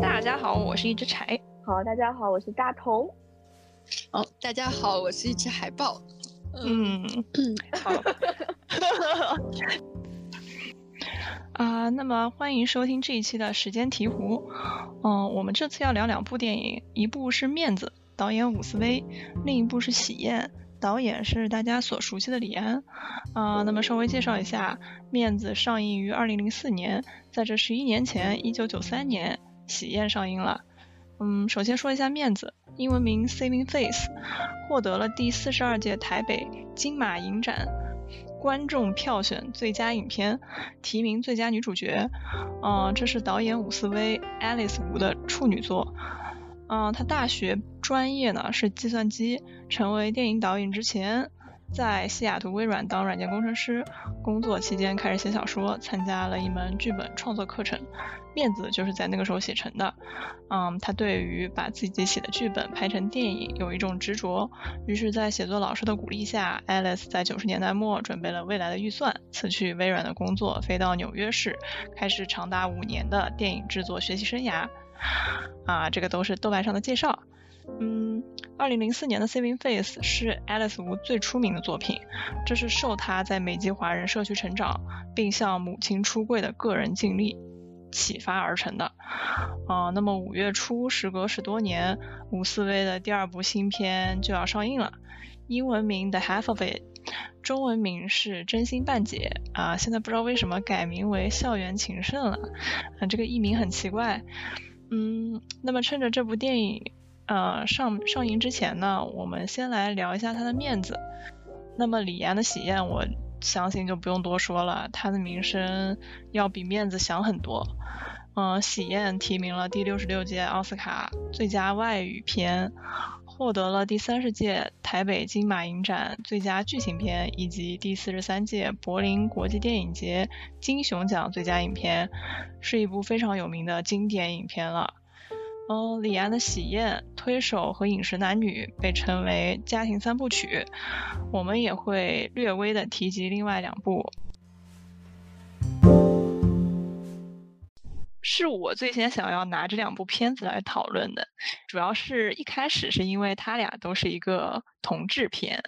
大家好，我是一只柴。好，大家好，我是大同。哦，大家好，我是一只海豹。嗯嗯，好。啊，那么欢迎收听这一期的时间提壶。嗯，我们这次要聊两部电影，一部是《面子》，导演伍思威；另一部是《喜宴》，导演是大家所熟悉的李安。啊，那么稍微介绍一下，《面子》上映于二零零四年，在这十一年前，一九九三年，《喜宴》上映了。嗯，首先说一下《面子》，英文名《Saving Face》，获得了第四十二届台北金马影展。观众票选最佳影片，提名最佳女主角。嗯，这是导演伍思薇 Alice Wu 的处女作。嗯，她大学专业呢是计算机。成为电影导演之前，在西雅图微软当软件工程师。工作期间开始写小说，参加了一门剧本创作课程。面子就是在那个时候写成的，嗯，他对于把自己写的剧本拍成电影有一种执着，于是，在写作老师的鼓励下，Alice 在九十年代末准备了未来的预算，辞去微软的工作，飞到纽约市，开始长达五年的电影制作学习生涯。啊，这个都是豆瓣上的介绍。嗯，二零零四年的《Saving Face》是 Alice Wu 最出名的作品，这是受他在美籍华人社区成长，并向母亲出柜的个人经历。启发而成的，啊，那么五月初，时隔十多年，吴思薇的第二部新片就要上映了，英文名《The Half of It》，中文名是《真心半解》，啊，现在不知道为什么改名为《校园情圣》了，啊，这个译名很奇怪，嗯，那么趁着这部电影，呃，上上映之前呢，我们先来聊一下他的面子，那么李安的喜宴我。相信就不用多说了，他的名声要比面子响很多。嗯，喜宴提名了第六十六届奥斯卡最佳外语片，获得了第三十届台北金马影展最佳剧情片，以及第四十三届柏林国际电影节金熊奖最佳影片，是一部非常有名的经典影片了。嗯，李安的《喜宴》、《推手》和《饮食男女》被称为家庭三部曲。我们也会略微的提及另外两部。是我最先想要拿这两部片子来讨论的，主要是一开始是因为它俩都是一个同志片，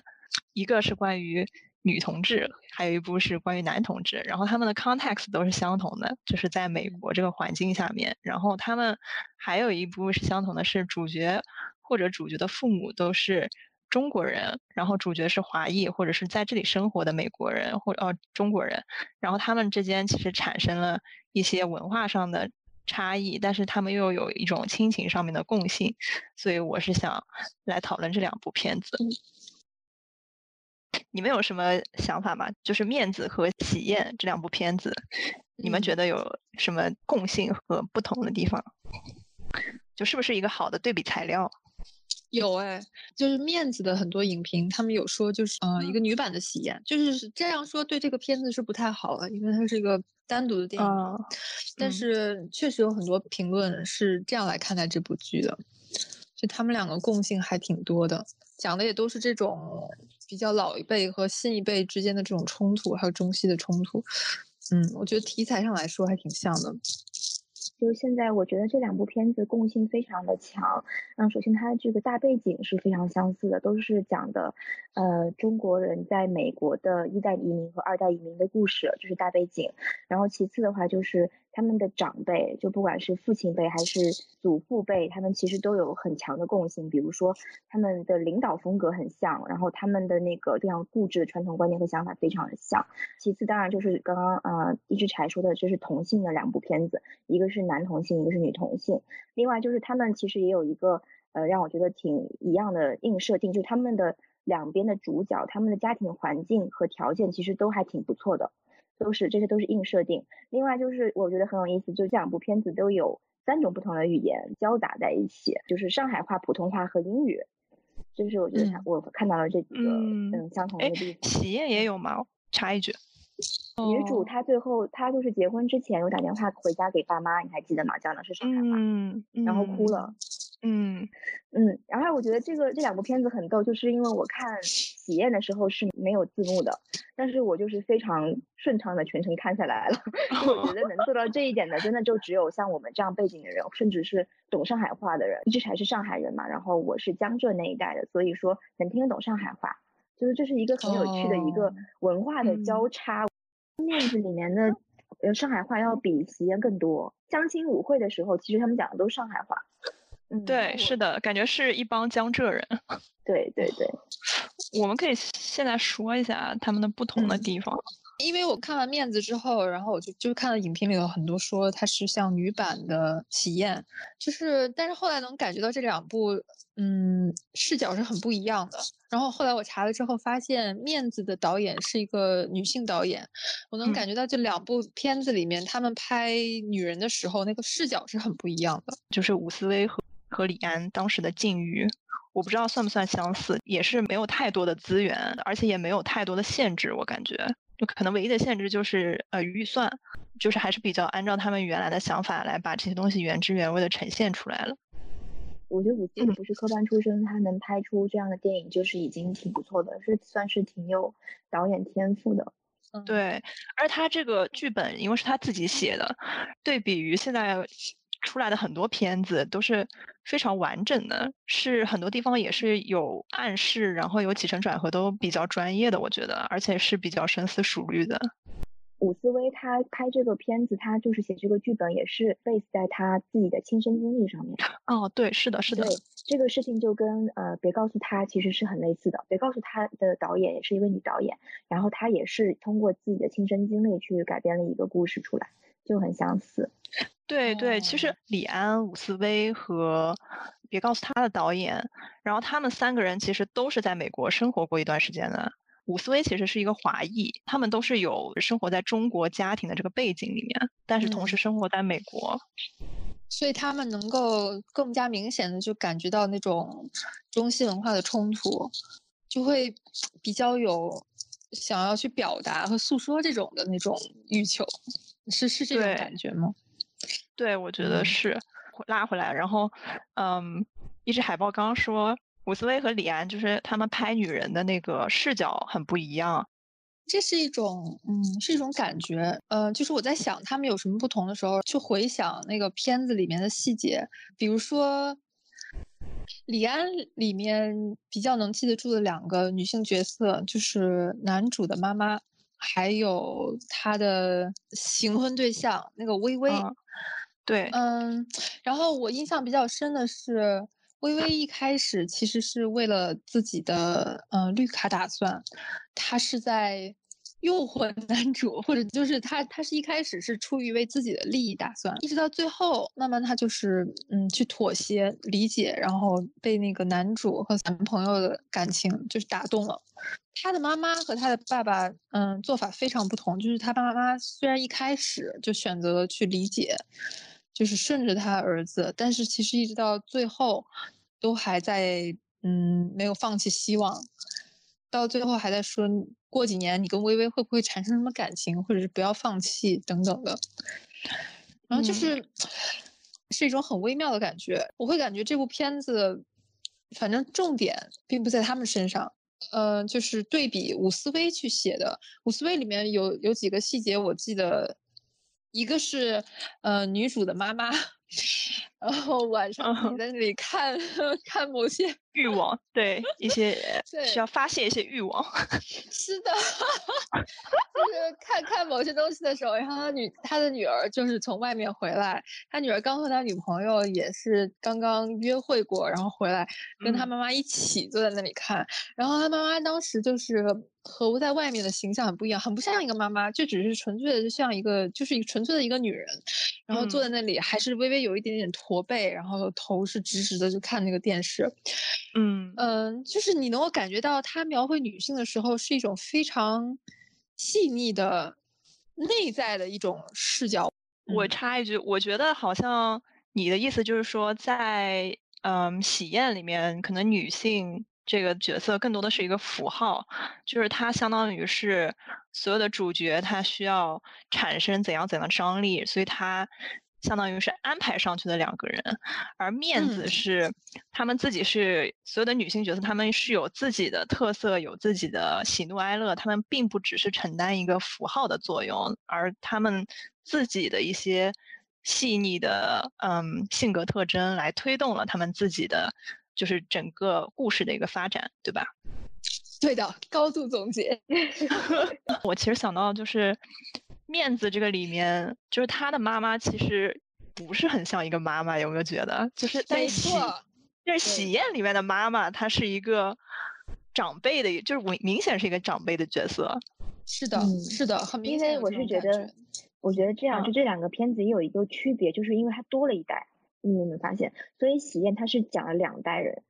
一个是关于。女同志，还有一部是关于男同志，然后他们的 context 都是相同的，就是在美国这个环境下面。然后他们还有一部是相同的，是主角或者主角的父母都是中国人，然后主角是华裔或者是在这里生活的美国人或哦中国人。然后他们之间其实产生了一些文化上的差异，但是他们又有一种亲情上面的共性，所以我是想来讨论这两部片子。你们有什么想法吗？就是《面子》和《喜宴》这两部片子，你们觉得有什么共性和不同的地方？就是不是一个好的对比材料？有哎，就是《面子》的很多影评，他们有说，就是呃，一个女版的《喜宴》，就是这样说，对这个片子是不太好的，因为它是一个单独的电影。但是确实有很多评论是这样来看待这部剧的，就他们两个共性还挺多的，讲的也都是这种。比较老一辈和新一辈之间的这种冲突，还有中西的冲突，嗯，我觉得题材上来说还挺像的。就是现在，我觉得这两部片子共性非常的强。嗯，首先它的这个大背景是非常相似的，都是讲的，呃，中国人在美国的一代移民和二代移民的故事，就是大背景。然后其次的话就是。他们的长辈，就不管是父亲辈还是祖父辈，他们其实都有很强的共性，比如说他们的领导风格很像，然后他们的那个非常固执的传统观念和想法非常的像。其次，当然就是刚刚呃一只柴说的，这是同性的两部片子，一个是男同性，一个是女同性。另外就是他们其实也有一个呃让我觉得挺一样的硬设定，就是他们的两边的主角，他们的家庭环境和条件其实都还挺不错的。都是这些都是硬设定，另外就是我觉得很有意思，就这两部片子都有三种不同的语言交杂在一起，就是上海话、普通话和英语，就是我觉得我看到了这几个嗯相同的地方。喜宴也有吗？插一句，女主她最后她就是结婚之前有打电话回家给爸妈，你还记得吗？讲的是上海话，嗯，然后哭了，嗯嗯嗯，然后我觉得这个这两部片子很逗，就是因为我看。喜宴的时候是没有字幕的，但是我就是非常顺畅的全程看下来了。我觉得能做到这一点的，真的就只有像我们这样背景的人，甚至是懂上海话的人。一直还是上海人嘛，然后我是江浙那一带的，所以说能听得懂上海话，就是这是一个很有趣的一个文化的交叉。面子里面的呃上海话要比喜宴更多。相亲舞会的时候，其实他们讲的都是上海话。对，是的，感觉是一帮江浙人。对对对，我们可以现在说一下他们的不同的地方。因为我看完面子之后，然后我就就看到影评里有很多说它是像女版的喜宴，就是但是后来能感觉到这两部，嗯，视角是很不一样的。然后后来我查了之后发现，面子的导演是一个女性导演，我能感觉到这两部片子里面他们拍女人的时候那个视角是很不一样的，就是伍思薇和。和李安当时的境遇，我不知道算不算相似，也是没有太多的资源，而且也没有太多的限制。我感觉，就可能唯一的限制就是呃预算，就是还是比较按照他们原来的想法来把这些东西原汁原味的呈现出来了。我觉得伍思不是科班出身，他能拍出这样的电影就是已经挺不错的，是算是挺有导演天赋的。对，而他这个剧本因为是他自己写的，对比于现在。出来的很多片子都是非常完整的，是很多地方也是有暗示，然后有起承转合都比较专业的，我觉得，而且是比较深思熟虑的。伍思薇他拍这个片子，他就是写这个剧本，也是 base 在他自己的亲身经历上面。哦，对，是的，是的。对，这个事情就跟呃，别告诉他其实是很类似的。别告诉他的导演也是一位女导演，然后她也是通过自己的亲身经历去改编了一个故事出来，就很相似。对对，其实李安、伍思薇和别告诉他的导演，然后他们三个人其实都是在美国生活过一段时间的。伍思薇其实是一个华裔，他们都是有生活在中国家庭的这个背景里面，但是同时生活在美国，所以他们能够更加明显的就感觉到那种中西文化的冲突，就会比较有想要去表达和诉说这种的那种欲求，是是这种感觉吗？对，我觉得是拉回来，然后，嗯，一只海豹刚刚说伍思薇和李安就是他们拍女人的那个视角很不一样，这是一种，嗯，是一种感觉，呃，就是我在想他们有什么不同的时候，去回想那个片子里面的细节，比如说李安里面比较能记得住的两个女性角色，就是男主的妈妈，还有他的行婚对象那个微微。对，嗯，然后我印象比较深的是，微微一开始其实是为了自己的呃绿卡打算，她是在诱惑男主，或者就是他，他是一开始是出于为自己的利益打算，一直到最后，慢慢他就是嗯去妥协理解，然后被那个男主和男朋友的感情就是打动了。他的妈妈和他的爸爸嗯做法非常不同，就是他爸妈虽然一开始就选择了去理解。就是顺着他儿子，但是其实一直到最后，都还在嗯没有放弃希望，到最后还在说过几年你跟微微会不会产生什么感情，或者是不要放弃等等的，然后就是是一种很微妙的感觉。我会感觉这部片子，反正重点并不在他们身上，呃，就是对比伍思薇去写的，伍思薇里面有有几个细节我记得。一个是，呃，女主的妈妈，然后晚上你在那里看看某些欲望，对一些需要。发泄一些欲望，是的，就是看看某些东西的时候，然后他女他的女儿就是从外面回来，他女儿刚和他女朋友也是刚刚约会过，然后回来跟他妈妈一起坐在那里看，然后他妈妈当时就是。和在外面的形象很不一样，很不像一个妈妈，就只是纯粹的像一个，就是一个纯粹的一个女人，然后坐在那里，还是微微有一点点驼背，然后头是直直的，就看那个电视。嗯嗯，就是你能够感觉到她描绘女性的时候是一种非常细腻的内在的一种视角。我插一句，我觉得好像你的意思就是说，在嗯喜宴里面，可能女性。这个角色更多的是一个符号，就是它相当于是所有的主角，他需要产生怎样怎样的张力，所以他相当于是安排上去的两个人，而面子。是他们自己是所有的女性角色，他们是有自己的特色，有自己的喜怒哀乐，他们并不只是承担一个符号的作用，而他们自己的一些细腻的嗯性格特征来推动了他们自己的就是整个故事的一个发展，对吧？对的，高度总结。我其实想到就是面子这个里面，就是他的妈妈其实不是很像一个妈妈，有没有觉得？就是在喜，就是喜宴里面的妈妈，她是一个长辈的，就是明明显是一个长辈的角色。是的，是的，很明显。因为我是觉得，我觉得这样，就这两个片子也有一个区别，就是因为它多了一代，你有没有发现？所以喜宴它是讲了两代人，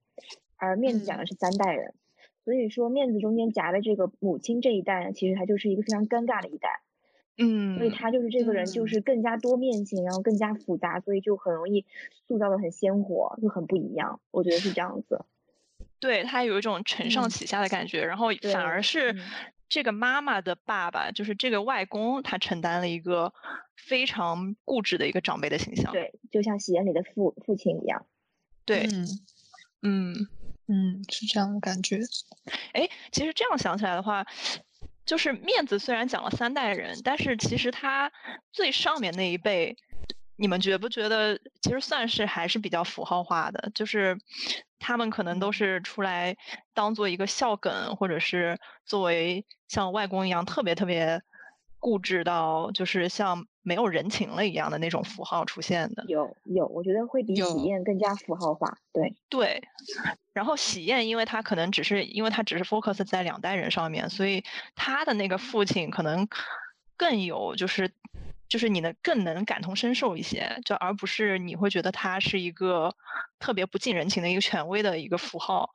而面子讲的是三代人。所以说，面子中间夹的这个母亲这一代呢，其实他就是一个非常尴尬的一代，嗯，所以他就是这个人就是更加多面性，然后更加复杂，所以就很容易塑造的很鲜活，就很不一样。我觉得是这样子。对他有一种承上启下的感觉，然后反而是这个妈妈的爸爸，就是这个外公，他承担了一个非常固执的一个长辈的形象。对，就像喜宴里的父父亲一样。对，嗯。嗯嗯，是这样的感觉。哎，其实这样想起来的话，就是面子虽然讲了三代人，但是其实他最上面那一辈，你们觉不觉得其实算是还是比较符号化的？就是他们可能都是出来当做一个笑梗，或者是作为像外公一样特别特别固执到就是像没有人情了一样的那种符号出现的。有有，我觉得会比喜宴更加符号化。对对。然后喜宴，因为他可能只是，因为他只是 focus 在两代人上面，所以他的那个父亲可能更有，就是就是你能更能感同身受一些，就而不是你会觉得他是一个特别不近人情的一个权威的一个符号。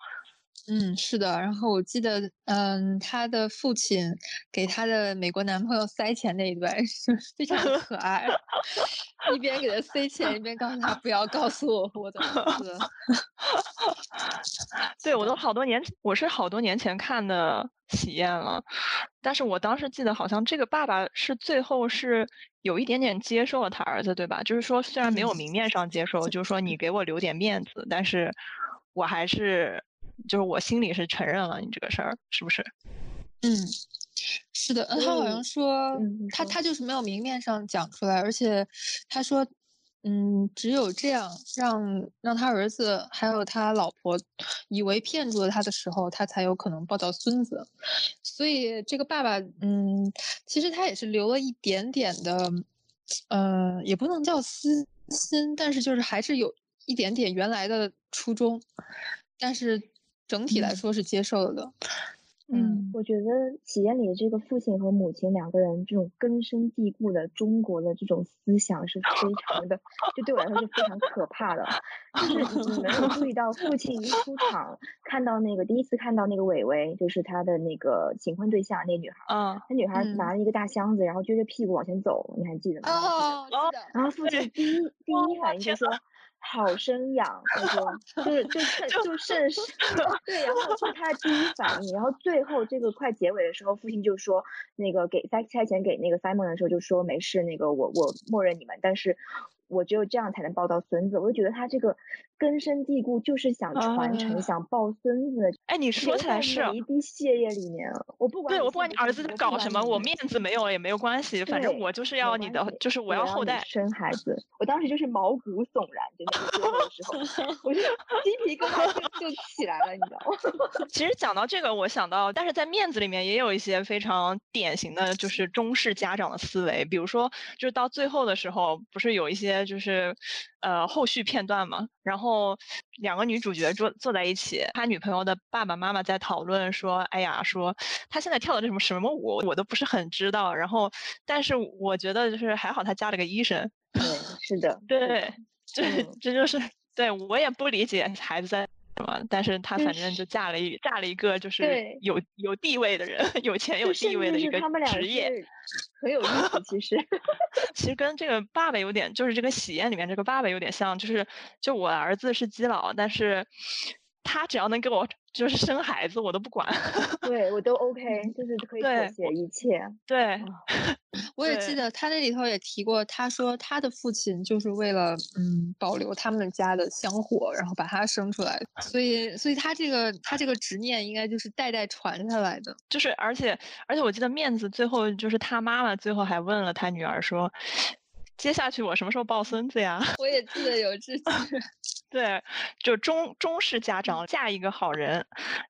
嗯，是的。然后我记得，嗯，他的父亲给他的美国男朋友塞钱那一段是非常可爱，一边给他塞钱，一边告诉他不要告诉我我的名字。对，我都好多年，我是好多年前看的喜宴了，但是我当时记得好像这个爸爸是最后是有一点点接受了他儿子，对吧？就是说虽然没有明面上接受，就是说你给我留点面子，但是我还是。就是我心里是承认了你这个事儿，是不是？嗯，是的。嗯他好像说他他就是没有明面上讲出来，而且他说，嗯，只有这样让让他儿子还有他老婆以为骗住了他的时候，他才有可能抱到孙子。所以这个爸爸，嗯，其实他也是留了一点点的，呃，也不能叫私心，但是就是还是有一点点原来的初衷，但是。整体来说是接受了的，嗯，我觉得喜宴里的这个父亲和母亲两个人这种根深蒂固的中国的这种思想是非常的，就对我来说是非常可怕的。就是你没有注意到，父亲一出场，看到那个第一次看到那个伟伟，就是他的那个新婚对象那女孩，嗯，那女孩拿了一个大箱子，然后撅着屁股往前走，你还记得吗？哦，然后父亲第一第一反应就说。好生养，他说，就是 就趁就趁势，对，然后是他的第一反应，然后最后这个快结尾的时候，父亲就说，那个给塞拆钱给那个 Simon 的时候就说没事，那个我我默认你们，但是。我只有这样才能抱到孙子，我就觉得他这个根深蒂固，就是想传承，想抱孙子。哎，你说起来是一滴血液里面，我不管对我不管你儿子搞什么，我面子没有也没有关系，反正我就是要你的，就是我要后代生孩子。我当时就是毛骨悚然，真的最后的时候，我就 鸡皮疙瘩就就起来了，你知道吗？其实讲到这个，我想到，但是在面子里面也有一些非常典型的就是中式家长的思维，比如说，就是到最后的时候，不是有一些。就是，呃，后续片段嘛，然后两个女主角坐坐在一起，他女朋友的爸爸妈妈在讨论说，哎呀，说他现在跳的这什么什么舞，我都不是很知道。然后，但是我觉得就是还好他加了个医生。对，是的，对，这这就是对我也不理解孩子在。什么？但是她反正就嫁了一嫁了一个就是有有地位的人，有钱有地位的一个职业，很有意思。其实，其实跟这个爸爸有点，就是这个喜宴里面这个爸爸有点像，就是就我儿子是基佬，但是他只要能给我就是生孩子，我都不管。对我都 OK，就是可以妥协一切。对，我也记得他那里头也提过，他说他的父亲就是为了嗯保留他们家的香火，然后把他生出来，所以所以他这个他这个执念应该就是代代传下来的。就是而且而且我记得面子最后就是他妈妈最后还问了他女儿说。接下去我什么时候抱孙子呀？我也记得有这句。对，就中中式家长嫁一个好人，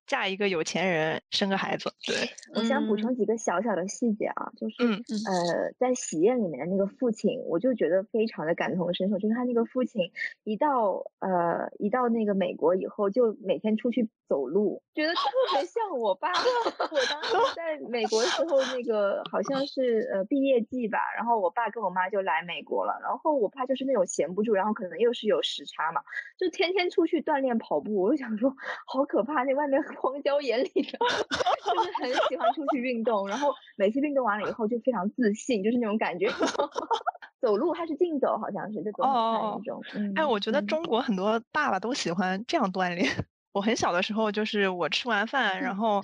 嫁一个有钱人，生个孩子。对，我想补充几个小小的细节啊，就是呃，在喜宴里面的那个父亲，我就觉得非常的感同身受，就是他那个父亲一到呃一到那个美国以后，就每天出去走路，觉得特别像我爸。我当时在美国的时候，那个好像是呃毕业季吧，然后我爸跟我妈就来美国了，然后我爸就是那种闲不住，然后可能又是有时差嘛。就天天出去锻炼跑步，我就想说好可怕，那外面荒郊野岭的，就是很喜欢出去运动，然后每次运动完了以后就非常自信，就是那种感觉。走路还是竞走，好像是就走很快那种。哎，我觉得中国很多爸爸都喜欢这样锻炼。我很小的时候，就是我吃完饭，然后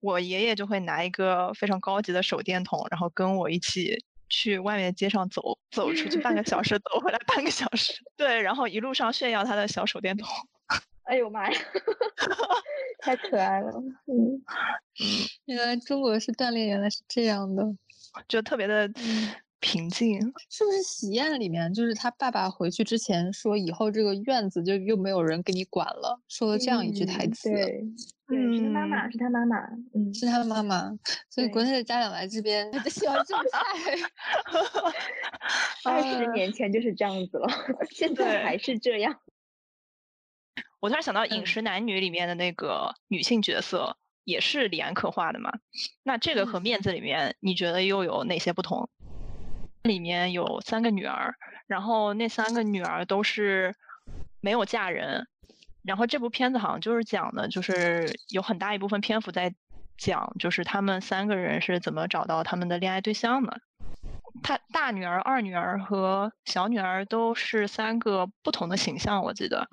我爷爷就会拿一个非常高级的手电筒，然后跟我一起。去外面街上走走出去半个小 时，走回来半个小时，对，然后一路上炫耀他的小手电筒。哎呦妈呀，太可爱了！嗯原来中国式锻炼原来是这样的，就特别的平静。是不是喜宴里面，就是他爸爸回去之前说，以后这个院子就又没有人给你管了，说了这样一句台词。对。对，是他妈妈，是他妈妈，嗯，是他的妈妈，所以国内的家长来这边就喜欢种菜。二十 年前就是这样子了，现在还是这样。我突然想到《饮食男女》里面的那个女性角色也是李安刻画的嘛？那这个和《面子》里面你觉得又有哪些不同？里面有三个女儿，然后那三个女儿都是没有嫁人。然后这部片子好像就是讲的，就是有很大一部分篇幅在讲，就是他们三个人是怎么找到他们的恋爱对象的。他大女儿、二女儿和小女儿都是三个不同的形象，我记得，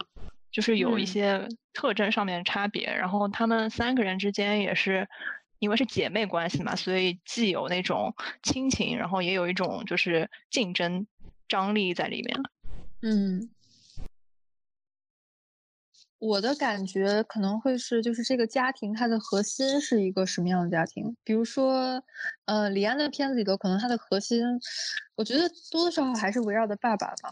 就是有一些特征上面的差别。然后他们三个人之间也是因为是姐妹关系嘛，所以既有那种亲情，然后也有一种就是竞争张力在里面。嗯。我的感觉可能会是，就是这个家庭它的核心是一个什么样的家庭？比如说，呃，李安的片子里头，可能他的核心，我觉得多多少少还是围绕着爸爸吧。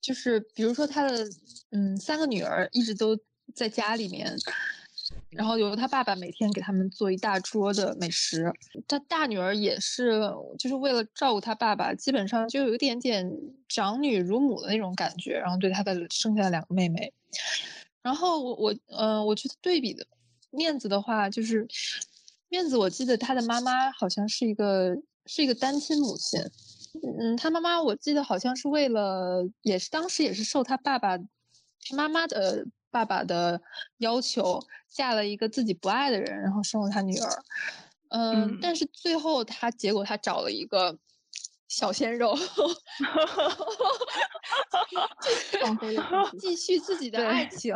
就是比如说他的，嗯，三个女儿一直都在家里面，然后由他爸爸每天给他们做一大桌的美食。他大女儿也是，就是为了照顾他爸爸，基本上就有一点点长女如母的那种感觉，然后对他的剩下的两个妹妹。然后我我呃，我觉得对比的面子的话，就是面子，我记得他的妈妈好像是一个是一个单亲母亲，嗯，他妈妈我记得好像是为了，也是当时也是受他爸爸他妈妈的爸爸的要求，嫁了一个自己不爱的人，然后生了他女儿，嗯，但是最后他结果他找了一个。小鲜肉，继续自己的爱情，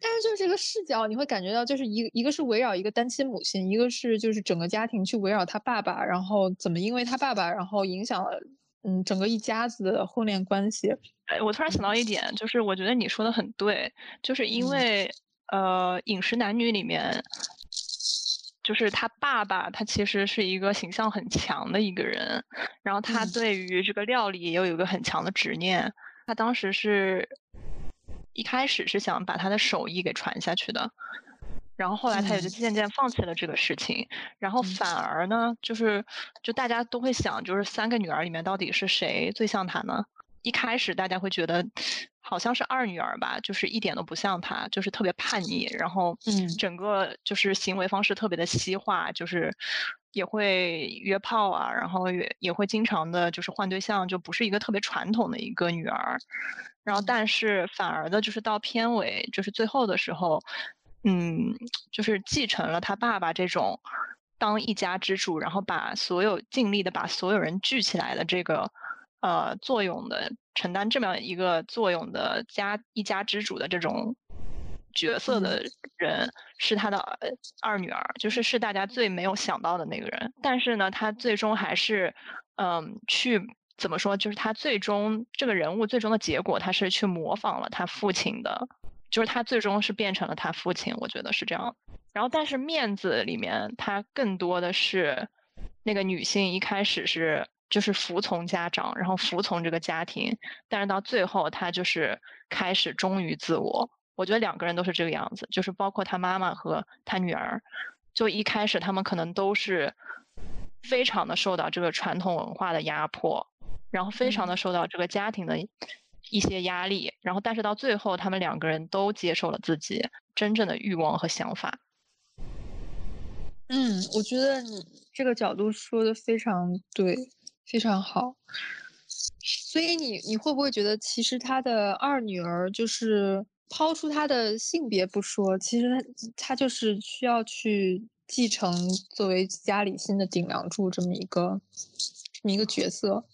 但是就是这个视角，你会感觉到就是一一个是围绕一个单亲母亲，一个是就是整个家庭去围绕他爸爸，然后怎么因为他爸爸，然后影响了嗯整个一家子的婚恋关系。哎，我突然想到一点，就是我觉得你说的很对，就是因为呃《饮食男女》里面。就是他爸爸，他其实是一个形象很强的一个人，然后他对于这个料理也有一个很强的执念。他当时是一开始是想把他的手艺给传下去的，然后后来他也就渐渐放弃了这个事情，然后反而呢，就是就大家都会想，就是三个女儿里面到底是谁最像他呢？一开始大家会觉得好像是二女儿吧，就是一点都不像她，就是特别叛逆，然后嗯，整个就是行为方式特别的西化，就是也会约炮啊，然后也也会经常的就是换对象，就不是一个特别传统的一个女儿。然后但是反而的就是到片尾，就是最后的时候，嗯，就是继承了他爸爸这种当一家之主，然后把所有尽力的把所有人聚起来的这个。呃，作用的承担这么一个作用的家一家之主的这种角色的人是他的二女儿，就是是大家最没有想到的那个人。但是呢，他最终还是嗯，去怎么说？就是他最终这个人物最终的结果，他是去模仿了他父亲的，就是他最终是变成了他父亲。我觉得是这样。然后，但是面子里面，他更多的是那个女性一开始是就是服从家长，然后服从这个家庭，但是到最后，他就是开始忠于自我。我觉得两个人都是这个样子，就是包括他妈妈和他女儿，就一开始他们可能都是非常的受到这个传统文化的压迫，然后非常的受到这个家庭的一些压力，然后但是到最后，他们两个人都接受了自己真正的欲望和想法。嗯，我觉得你这个角度说的非常对，非常好。所以你你会不会觉得，其实他的二女儿就是？抛出他的性别不说，其实他他就是需要去继承作为家里新的顶梁柱这么一个这么一个角色。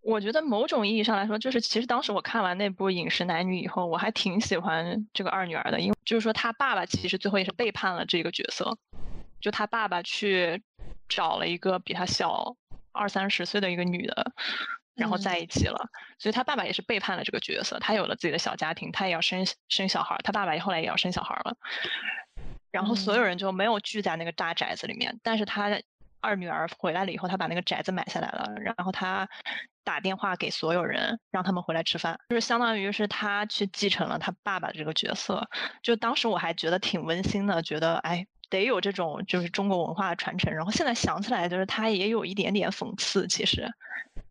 我觉得某种意义上来说，就是其实当时我看完那部《饮食男女》以后，我还挺喜欢这个二女儿的，因为就是说他爸爸其实最后也是背叛了这个角色，就他爸爸去找了一个比他小二三十岁的一个女的。然后在一起了，所以他爸爸也是背叛了这个角色。他有了自己的小家庭，他也要生生小孩。他爸爸后来也要生小孩了。然后所有人就没有聚在那个大宅子里面。但是他二女儿回来了以后，他把那个宅子买下来了。然后他打电话给所有人，让他们回来吃饭，就是相当于是他去继承了他爸爸这个角色。就当时我还觉得挺温馨的，觉得哎，得有这种就是中国文化的传承。然后现在想起来，就是他也有一点点讽刺，其实。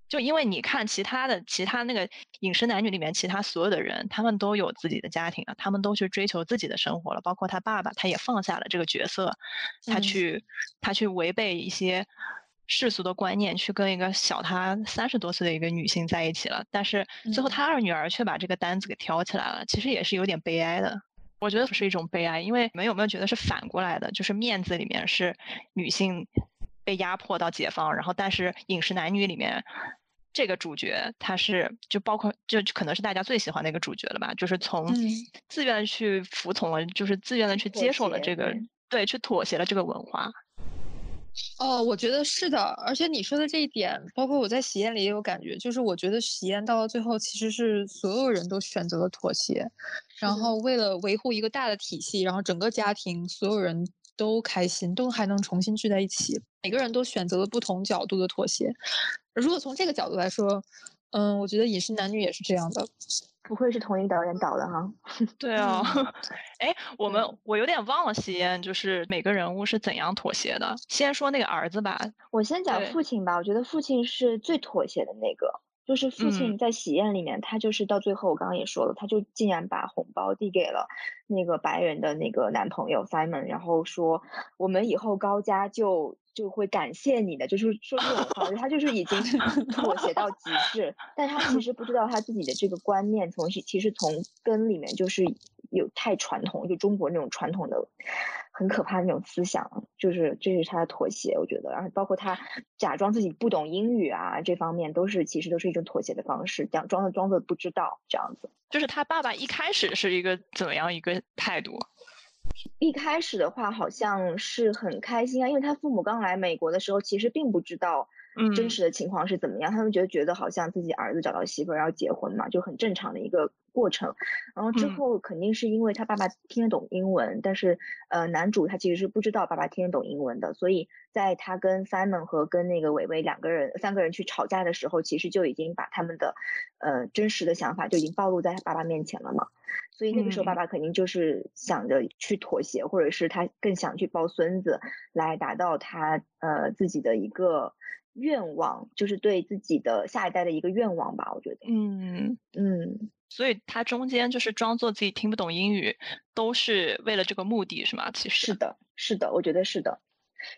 就因为你看其他的其他那个饮食男女里面，其他所有的人，他们都有自己的家庭了，他们都去追求自己的生活了。包括他爸爸，他也放下了这个角色，他去他去违背一些世俗的观念，去跟一个小他三十多岁的一个女性在一起了。但是最后他二女儿却把这个单子给挑起来了，其实也是有点悲哀的。我觉得是一种悲哀，因为你们有没有觉得是反过来的？就是面子里面是女性被压迫到解放，然后但是饮食男女里面。这个主角他是就包括就可能是大家最喜欢的一个主角了吧，就是从自愿去服从了，就是自愿的去接受了这个，对，去妥协了这个文化。哦，我觉得是的，而且你说的这一点，包括我在喜宴里也有感觉，就是我觉得喜宴到了最后，其实是所有人都选择了妥协，然后为了维护一个大的体系，然后整个家庭所有人都开心，都还能重新聚在一起，每个人都选择了不同角度的妥协。如果从这个角度来说，嗯，我觉得《饮食男女》也是这样的，不会是同一个导演导的哈？对啊，哎，我们我有点忘了西烟，就是每个人物是怎样妥协的。先说那个儿子吧，我先讲父亲吧。我觉得父亲是最妥协的那个，就是父亲在喜宴里面，他就是到最后，我刚刚也说了，他就竟然把红包递给了那个白人的那个男朋友 Simon，然后说我们以后高家就。就会感谢你的，就是说这种话，他就是已经 妥协到极致，但他其实不知道他自己的这个观念从其实从根里面就是有太传统，就中国那种传统的很可怕的那种思想，就是这是他的妥协，我觉得，然后包括他假装自己不懂英语啊，这方面都是其实都是一种妥协的方式，假装的装作不知道这样子。就是他爸爸一开始是一个怎么样一个态度？一开始的话好像是很开心啊，因为他父母刚来美国的时候，其实并不知道真实的情况是怎么样，他们觉得觉得好像自己儿子找到媳妇儿要结婚嘛，就很正常的一个过程。然后之后肯定是因为他爸爸听得懂英文，但是呃男主他其实是不知道爸爸听得懂英文的，所以在他跟 Simon 和跟那个伟伟两个人三个人去吵架的时候，其实就已经把他们的呃真实的想法就已经暴露在他爸爸面前了嘛。所以那个时候，爸爸肯定就是想着去妥协，或者是他更想去抱孙子，来达到他呃自己的一个愿望，就是对自己的下一代的一个愿望吧。我觉得，嗯嗯，所以他中间就是装作自己听不懂英语，都是为了这个目的，是吗？其实是的，是的，我觉得是的。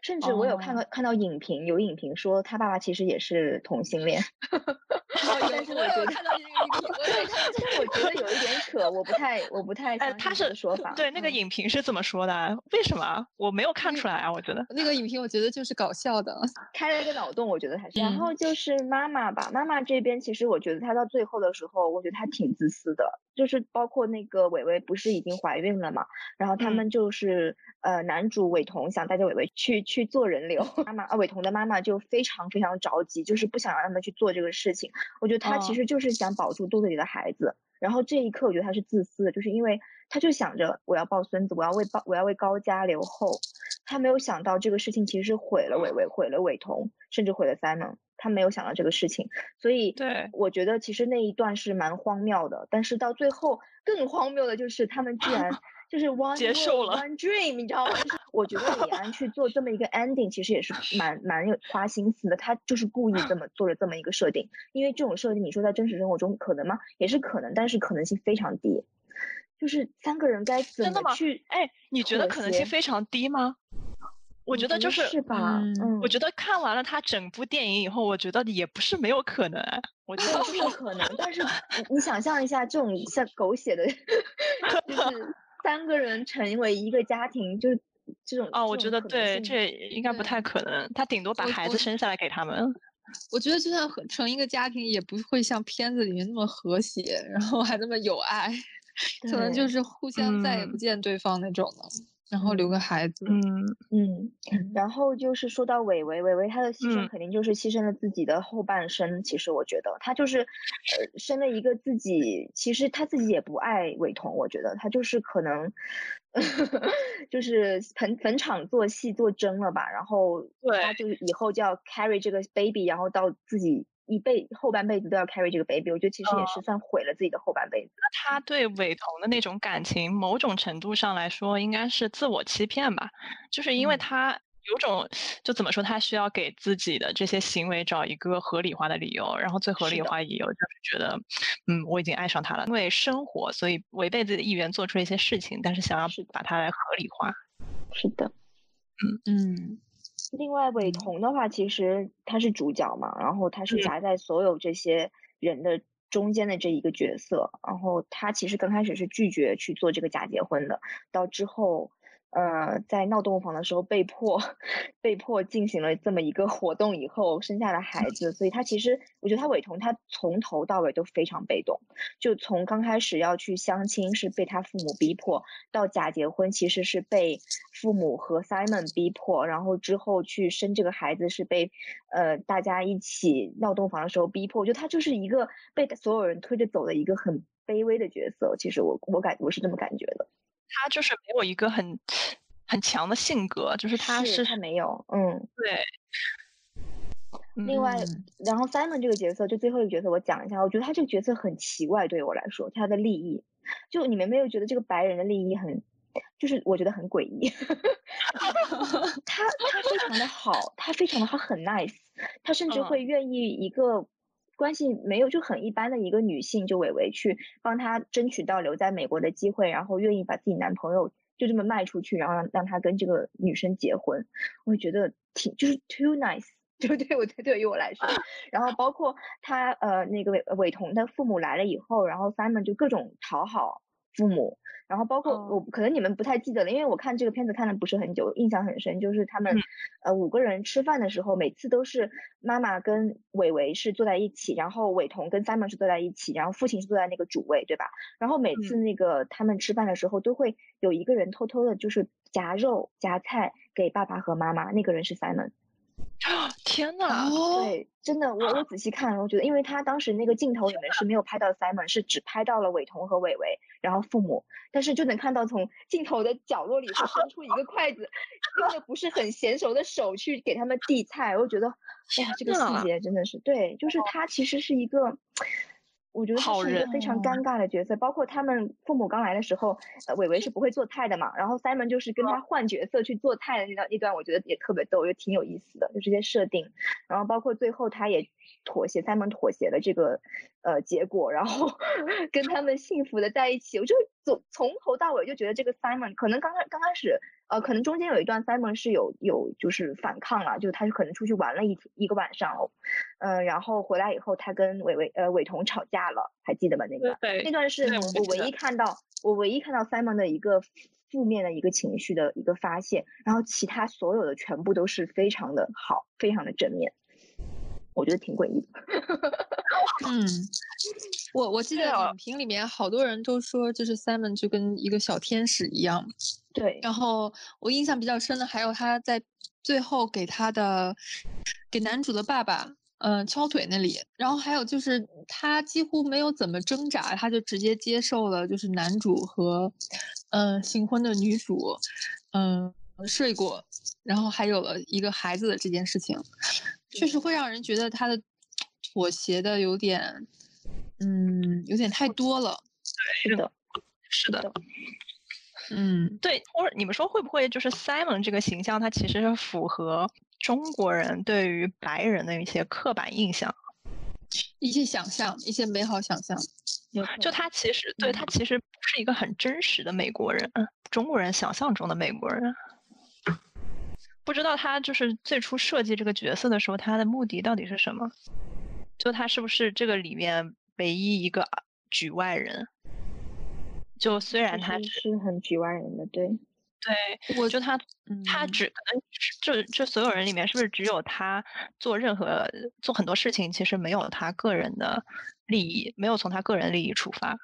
甚至我有看到看到影评，有影评说他爸爸其实也是同性恋。但是我觉得看到这个影评，我也看，但是我觉得有一点 扯，我不太我不太哎，他是说法对那个影评是怎么说的？为什么我没有看出来啊？我觉得那个影评我觉得就是搞笑的，开了一个脑洞，我觉得还是。然后就是妈妈吧，妈妈这边其实我觉得她到最后的时候，我觉得她挺自私的，就是包括那个伟伟不是已经怀孕了嘛，然后他们就是呃男主伟彤想带着伟伟去去做人流，妈妈啊伟彤的妈妈就非常非常着急，就是不想让他们去做这个事情。我觉得他其实就是想保住肚子里的孩子，然后这一刻我觉得他是自私的，就是因为他就想着我要抱孙子，我要为抱我要为高家留后，他没有想到这个事情其实是毁了伟伟，毁了伟彤，甚至毁了 Simon。他没有想到这个事情，所以对我觉得其实那一段是蛮荒谬的。但是到最后更荒谬的就是他们居然 就是 one 接受了 one dream，你知道吗？就是我觉得李安去做这么一个 ending，其实也是 蛮蛮有花心思的。他就是故意这么做了这么一个设定，因为这种设定你说在真实生活中可能吗？也是可能，但是可能性非常低。就是三个人该怎么去？哎，你觉得可能性非常低吗？我觉得就是是吧？嗯，我觉得看完了他整部电影以后，我觉得也不是没有可能。我觉得 是有可能，但是 你想象一下，这种像狗血的，就 是三个人成为一个家庭，就是这种哦，我觉得对，这应该不太可能。他顶多把孩子生下来给他们。我觉得就算成一个家庭，也不会像片子里面那么和谐，然后还那么有爱，可能就是互相再也不见对方那种的。然后留个孩子，嗯嗯，然后就是说到伟伟，伟伟他的牺牲肯定就是牺牲了自己的后半生。其实我觉得他就是，呃，生了一个自己，其实他自己也不爱伟彤。我觉得他就是可能，就是坟坟场做戏做真了吧。然后他就以后就要 carry 这个 baby，然后到自己。一辈后半辈子都要 carry 这个 baby，我觉得其实也是算毁了自己的后半辈子。那他对伟彤的那种感情，某种程度上来说，应该是自我欺骗吧？就是因为他有种，就怎么说，他需要给自己的这些行为找一个合理化的理由，然后最合理化理由就是觉得，嗯，我已经爱上他了，因为生活，所以违背自己的意愿做出了一些事情，但是想要把它来合理化。是的，嗯嗯。另外，韦彤的话，其实他是主角嘛，然后他是夹在所有这些人的中间的这一个角色，然后他其实刚开始是拒绝去做这个假结婚的，到之后。呃，在闹洞房的时候被迫 被迫进行了这么一个活动以后，生下了孩子，所以他其实我觉得他伟彤他从头到尾都非常被动，就从刚开始要去相亲是被他父母逼迫，到假结婚其实是被父母和 Simon 逼迫，然后之后去生这个孩子是被呃大家一起闹洞房的时候逼迫，我觉得他就是一个被所有人推着走的一个很卑微的角色，其实我我感我是这么感觉的。他就是没有一个很很强的性格，就是他是他没有，嗯，对。另外，然后 Simon 这个角色，就最后一个角色，我讲一下，我觉得他这个角色很奇怪，对于我来说，他的利益，就你们没有觉得这个白人的利益很，就是我觉得很诡异。他他非常的好，他非常的好很 nice，他甚至会愿意一个。关系没有就很一般的一个女性，就伟伟去帮她争取到留在美国的机会，然后愿意把自己男朋友就这么卖出去，然后让让他跟这个女生结婚，我觉得挺就是 too nice，就对？我对对于我来说，然后包括他呃那个伟伟彤的父母来了以后，然后 Simon 就各种讨好父母。然后包括我，可能你们不太记得了，因为我看这个片子看的不是很久，印象很深，就是他们呃五个人吃饭的时候，每次都是妈妈跟伟伟是坐在一起，然后伟彤跟 Simon 是坐在一起，然后父亲是坐在那个主位，对吧？然后每次那个他们吃饭的时候，都会有一个人偷偷的，就是夹肉夹菜给爸爸和妈妈，那个人是 Simon。天呐！对，真的，我我仔细看了，我觉得，因为他当时那个镜头里面是没有拍到 Simon，是只拍到了伟彤和伟伟，然后父母，但是就能看到从镜头的角落里是伸出一个筷子，用的不是很娴熟的手去给他们递菜，我觉得，哇，这个细节真的是，对，就是他其实是一个。我觉得他是一个非常尴尬的角色，包括他们父母刚来的时候，呃，伟伟是不会做菜的嘛，然后 Simon 就是跟他换角色去做菜的那段那段，我觉得也特别逗，也挺有意思的，就这些设定，然后包括最后他也妥协，Simon 妥协了这个呃结果，然后 跟他们幸福的在一起，我就从从头到尾就觉得这个 Simon 可能刚开刚开始。呃，可能中间有一段 Simon 是有有就是反抗了，就他是可能出去玩了一一个晚上，嗯，然后回来以后他跟伟伟呃伟彤吵架了，还记得吗？那个那段是我唯一看到我唯一看到 Simon 的一个负面的一个情绪的一个发泄，然后其他所有的全部都是非常的好，非常的正面，我觉得挺诡异的。嗯，我我记得影评里面好多人都说，就是 Simon 就跟一个小天使一样。对。然后我印象比较深的还有他在最后给他的给男主的爸爸，嗯，敲腿那里。然后还有就是他几乎没有怎么挣扎，他就直接接受了，就是男主和嗯新婚的女主嗯睡过，然后还有了一个孩子的这件事情，确实会让人觉得他的妥协的有点。嗯，有点太多了。是的，是的。嗯，对。或者你们说会不会就是 Simon 这个形象，他其实是符合中国人对于白人的一些刻板印象，一些想象，一些美好想象。就他其实对他其实不是一个很真实的美国人，中国人想象中的美国人。不知道他就是最初设计这个角色的时候，他的目的到底是什么？就他是不是这个里面？唯一一个局外人，就虽然他是很局外人的，对，对，我就他，他只可能就就所有人里面，是不是只有他做任何做很多事情，其实没有他个人的利益，没有从他个人利益出发。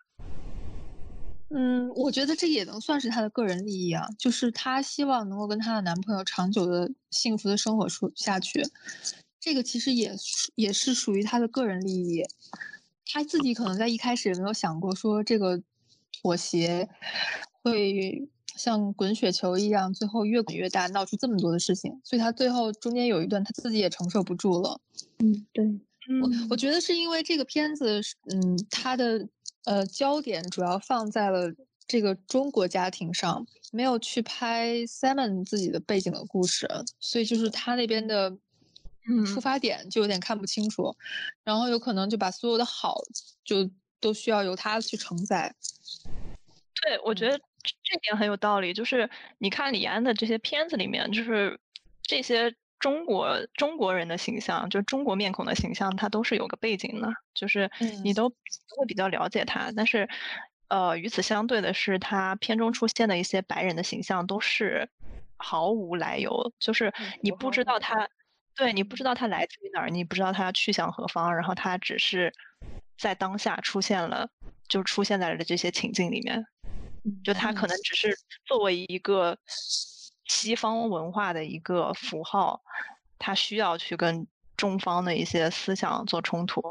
嗯，我觉得这也能算是她的个人利益啊，就是她希望能够跟她的男朋友长久的幸福的生活出下去，这个其实也也是属于她的个人利益。她自己可能在一开始也没有想过，说这个妥协会像滚雪球一样，最后越滚越大，闹出这么多的事情。所以她最后中间有一段，她自己也承受不住了。嗯，对，我我觉得是因为这个片子，嗯，它的呃焦点主要放在了这个中国家庭上，没有去拍 Simon 自己的背景的故事，所以就是他那边的。出发点就有点看不清楚，然后有可能就把所有的好就都需要由他去承载。对，我觉得这点很有道理。就是你看李安的这些片子里面，就是这些中国中国人的形象，就中国面孔的形象，它都是有个背景的，就是你都会比较了解他。但是，呃，与此相对的是，他片中出现的一些白人的形象都是毫无来由，就是你不知道他。对你不知道他来自于哪儿，你不知道他要去向何方，然后他只是在当下出现了，就出现在了这些情境里面。就他可能只是作为一个西方文化的一个符号，它需要去跟中方的一些思想做冲突。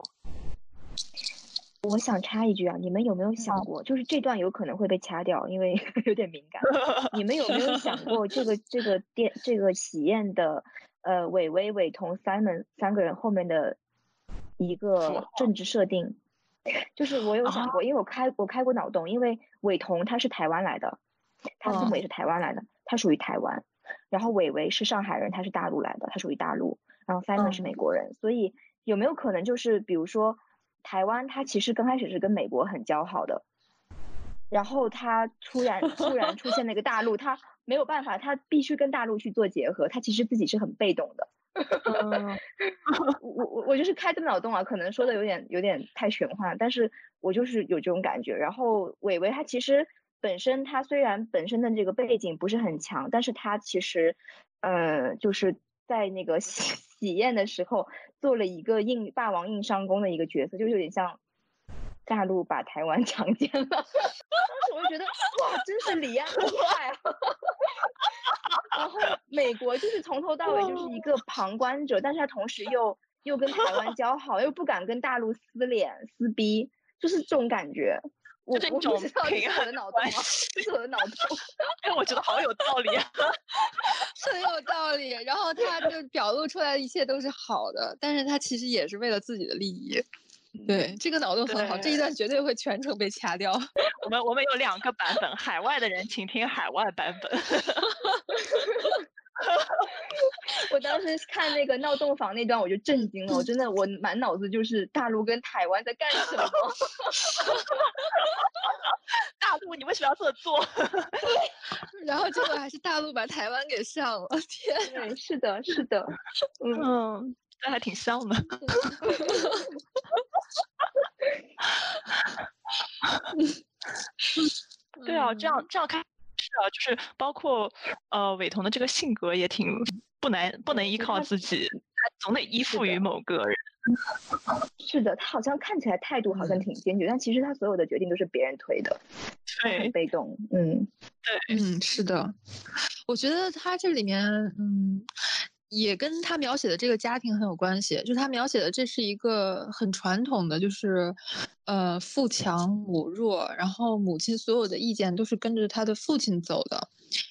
我想插一句啊，你们有没有想过，就是这段有可能会被掐掉，因为 有点敏感。你们有没有想过，这个这个电这个喜宴的？呃，伟伟、伟同 Simon 三个人后面的一个政治设定，就是我有想过，因为我开我开过脑洞，因为伟同他是台湾来的，他父母也是台湾来的，他属于台湾，然后伟伟是上海人，他是大陆来的，他属于大陆，然后 Simon 是美国人，所以有没有可能就是比如说台湾，他其实刚开始是跟美国很交好的，然后他突然突然出现那个大陆，他。没有办法，他必须跟大陆去做结合，他其实自己是很被动的。我我我就是开这个脑洞啊，可能说的有点有点太玄幻，但是我就是有这种感觉。然后伟伟他其实本身他虽然本身的这个背景不是很强，但是他其实呃就是在那个 喜喜宴的时候做了一个硬霸王硬上弓的一个角色，就有点像。大陆把台湾 强奸了，当时我就觉得哇，真是李安厉害啊！然后美国就是从头到尾就是一个旁观者，但是他同时又又跟台湾交好，又不敢跟大陆撕脸撕逼，就是这种感觉。我我不知道是我的脑洞吗？是我的脑洞，哎，我觉得好有道理啊，很有道理。然后他就表露出来的一切都是好的，但是他其实也是为了自己的利益。对，这个脑洞很好，这一段绝对会全程被掐掉。我们我们有两个版本，海外的人请听海外版本。我当时看那个闹洞房那段，我就震惊了，我真的我满脑子就是大陆跟台湾在干什么。大陆，你为什么要这么做？然后结果还是大陆把台湾给上了，天！对，是的，是的，嗯。这还挺像的，对啊，这样这样看是啊，就是包括呃伟彤的这个性格也挺不难，不能依靠自己，他总得依附于某个人。是的，他好像看起来态度好像挺坚决，但其实他所有的决定都是别人推的，对，很被动。嗯，对，嗯，是的，我觉得他这里面，嗯。也跟他描写的这个家庭很有关系，就是他描写的这是一个很传统的，就是，呃，父强母弱，然后母亲所有的意见都是跟着他的父亲走的。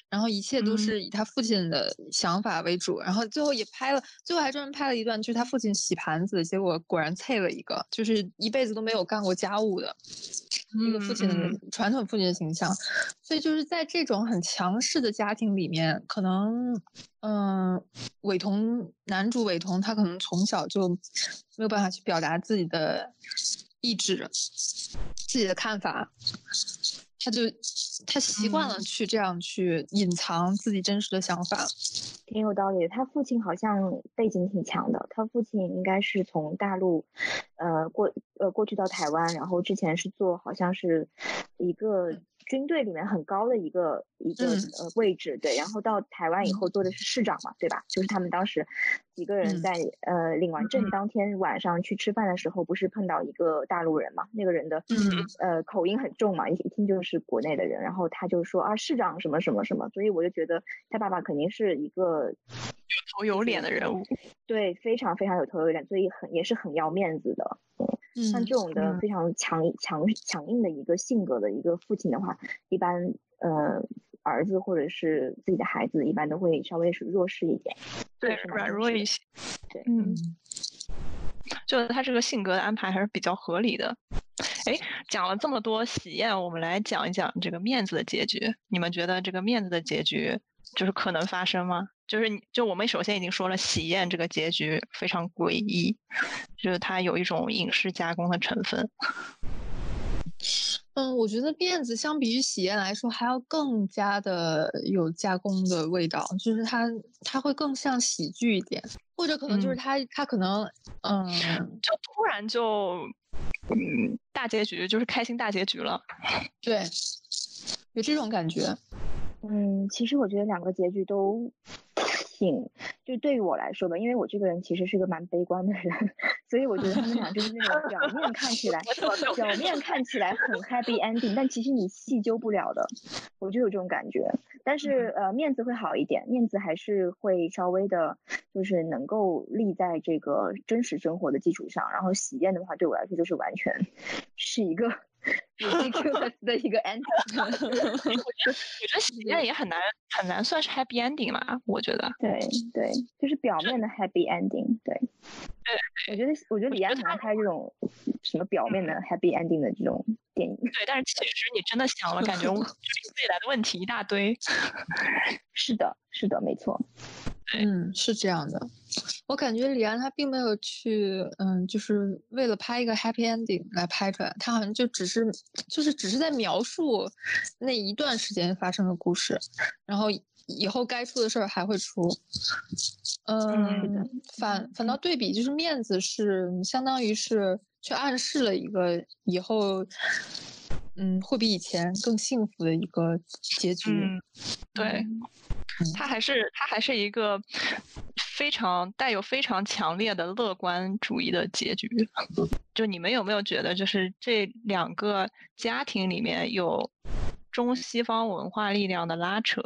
然后一切都是以他父亲的想法为主，然后最后也拍了，最后还专门拍了一段，就是他父亲洗盘子，结果果然菜了一个，就是一辈子都没有干过家务的一个父亲的传统父亲的形象。所以就是在这种很强势的家庭里面，可能，嗯，伟彤男主伟彤他可能从小就没有办法去表达自己的意志，自己的看法。他就他习惯了去这样去隐藏自己真实的想法，挺有道理的。他父亲好像背景挺强的，他父亲应该是从大陆，呃过呃过去到台湾，然后之前是做好像是一个。军队里面很高的一个一个呃位置，对，然后到台湾以后做的是市长嘛，对吧？就是他们当时几个人在呃领完证当天晚上去吃饭的时候，不是碰到一个大陆人嘛？那个人的呃口音很重嘛，一一听就是国内的人，然后他就说啊市长什么什么什么，所以我就觉得他爸爸肯定是一个有头有脸的人物，对，非常非常有头有脸，所以很也是很要面子的。嗯像这种的非常强强强硬的一个性格的一个父亲的话，一般呃儿子或者是自己的孩子，一般都会稍微是弱势一点，对，软弱一些。对，嗯，就是他这个性格的安排还是比较合理的。哎，讲了这么多喜宴，我们来讲一讲这个面子的结局。你们觉得这个面子的结局就是可能发生吗？就是你，就我们首先已经说了，喜宴这个结局非常诡异，就是它有一种影视加工的成分。嗯，我觉得面子相比于喜宴来说，还要更加的有加工的味道，就是它它会更像喜剧一点，或者可能就是它它可能嗯，就突然就嗯大结局就是开心大结局了，对，有这种感觉。嗯，其实我觉得两个结局都。挺，就对于我来说吧，因为我这个人其实是个蛮悲观的人，所以我觉得他们俩就是那种表面看起来，表面看起来很 happy ending，但其实你细究不了的，我就有这种感觉。但是呃，面子会好一点，面子还是会稍微的，就是能够立在这个真实生活的基础上。然后喜宴的话，对我来说就是完全是一个。Ridiculous 的一个 ending，我觉得我觉得喜宴也很难很难算是 happy ending 嘛，我觉得。对对，就是表面的 happy ending，对。对，我觉得我觉得李安很难拍这种什么表面的 happy ending 的这种电影。对，但是其实你真的想了，感觉 未来的问题一大堆。是的，是的，没错。嗯，是这样的。我感觉李安他并没有去，嗯，就是为了拍一个 happy ending 来拍出来，他好像就只是，就是只是在描述那一段时间发生的故事，然后以后该出的事儿还会出。嗯，反反倒对比，就是面子是相当于是去暗示了一个以后，嗯，会比以前更幸福的一个结局。对。他还是他还是一个非常带有非常强烈的乐观主义的结局。就你们有没有觉得，就是这两个家庭里面有中西方文化力量的拉扯？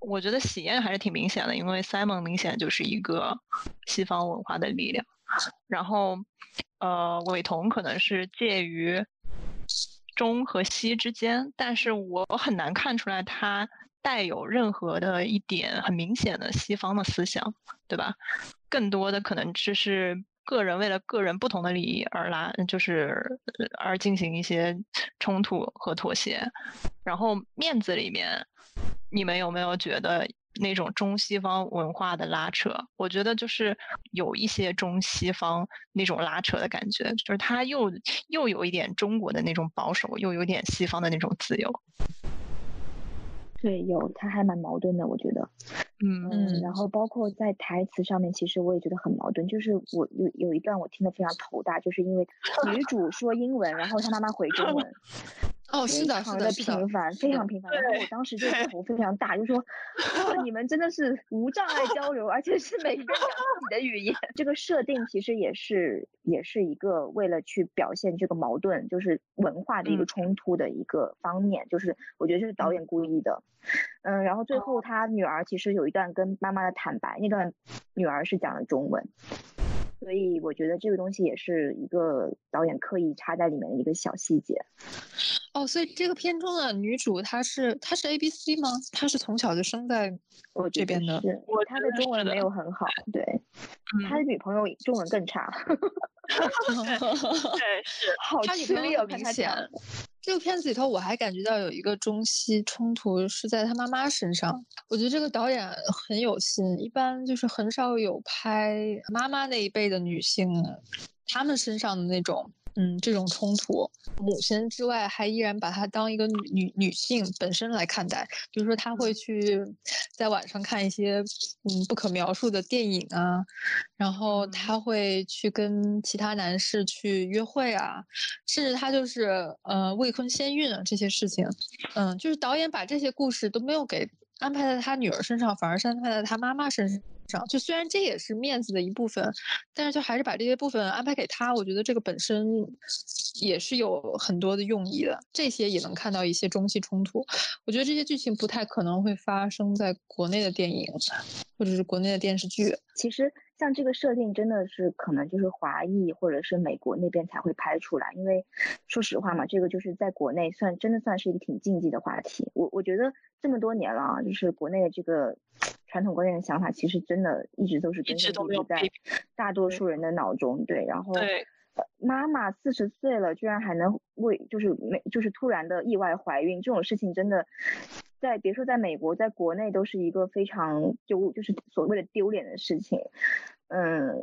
我觉得喜宴还是挺明显的，因为 Simon 明显就是一个西方文化的力量。然后，呃，伟彤可能是介于中和西之间，但是我很难看出来他。带有任何的一点很明显的西方的思想，对吧？更多的可能只是个人为了个人不同的利益而来，就是而进行一些冲突和妥协。然后面子里面，你们有没有觉得那种中西方文化的拉扯？我觉得就是有一些中西方那种拉扯的感觉，就是他又又有一点中国的那种保守，又有点西方的那种自由。对，有，他还蛮矛盾的，我觉得，嗯嗯，然后包括在台词上面，其实我也觉得很矛盾。就是我有有一段我听得非常头大，就是因为女主说英文，然后她妈妈回中文，哦，是的，是的，频繁，非常频繁。然后我当时就头非常大，就说：“哇，你们真的是无障碍交流，而且是每个人讲自己的语言。”这个设定其实也是也是一个为了去表现这个矛盾，就是文化的一个冲突的一个方面。就是我觉得这是导演故意的。嗯，然后最后他女儿其实有一段跟妈妈的坦白，那段女儿是讲的中文。所以我觉得这个东西也是一个导演刻意插在里面的一个小细节。哦，所以这个片中的女主她是她是 A B C 吗？她是从小就生在我这边的。我她的中文没有很好，对，她的女朋友中文更差。对，是 好吃力哦，明显。这个片子里头，我还感觉到有一个中西冲突是在他妈妈身上。我觉得这个导演很有心，一般就是很少有拍妈妈那一辈的女性，她们身上的那种。嗯，这种冲突，母亲之外，还依然把她当一个女女女性本身来看待。比如说，她会去在晚上看一些嗯不可描述的电影啊，然后她会去跟其他男士去约会啊，甚至她就是呃未婚先孕啊这些事情。嗯，就是导演把这些故事都没有给安排在她女儿身上，反而是安排在她妈妈身上。就虽然这也是面子的一部分，但是就还是把这些部分安排给他。我觉得这个本身也是有很多的用意的。这些也能看到一些中西冲突。我觉得这些剧情不太可能会发生在国内的电影或者是国内的电视剧。其实像这个设定真的是可能就是华裔或者是美国那边才会拍出来，因为说实话嘛，这个就是在国内算真的算是一个挺禁忌的话题。我我觉得这么多年了，就是国内的这个。传统观念的想法其实真的一直都是根深蒂固在大多数人的脑中，对。然后，妈妈四十岁了，居然还能为就是没就是突然的意外怀孕这种事情，真的在别说在美国，在国内都是一个非常就就是所谓的丢脸的事情。嗯，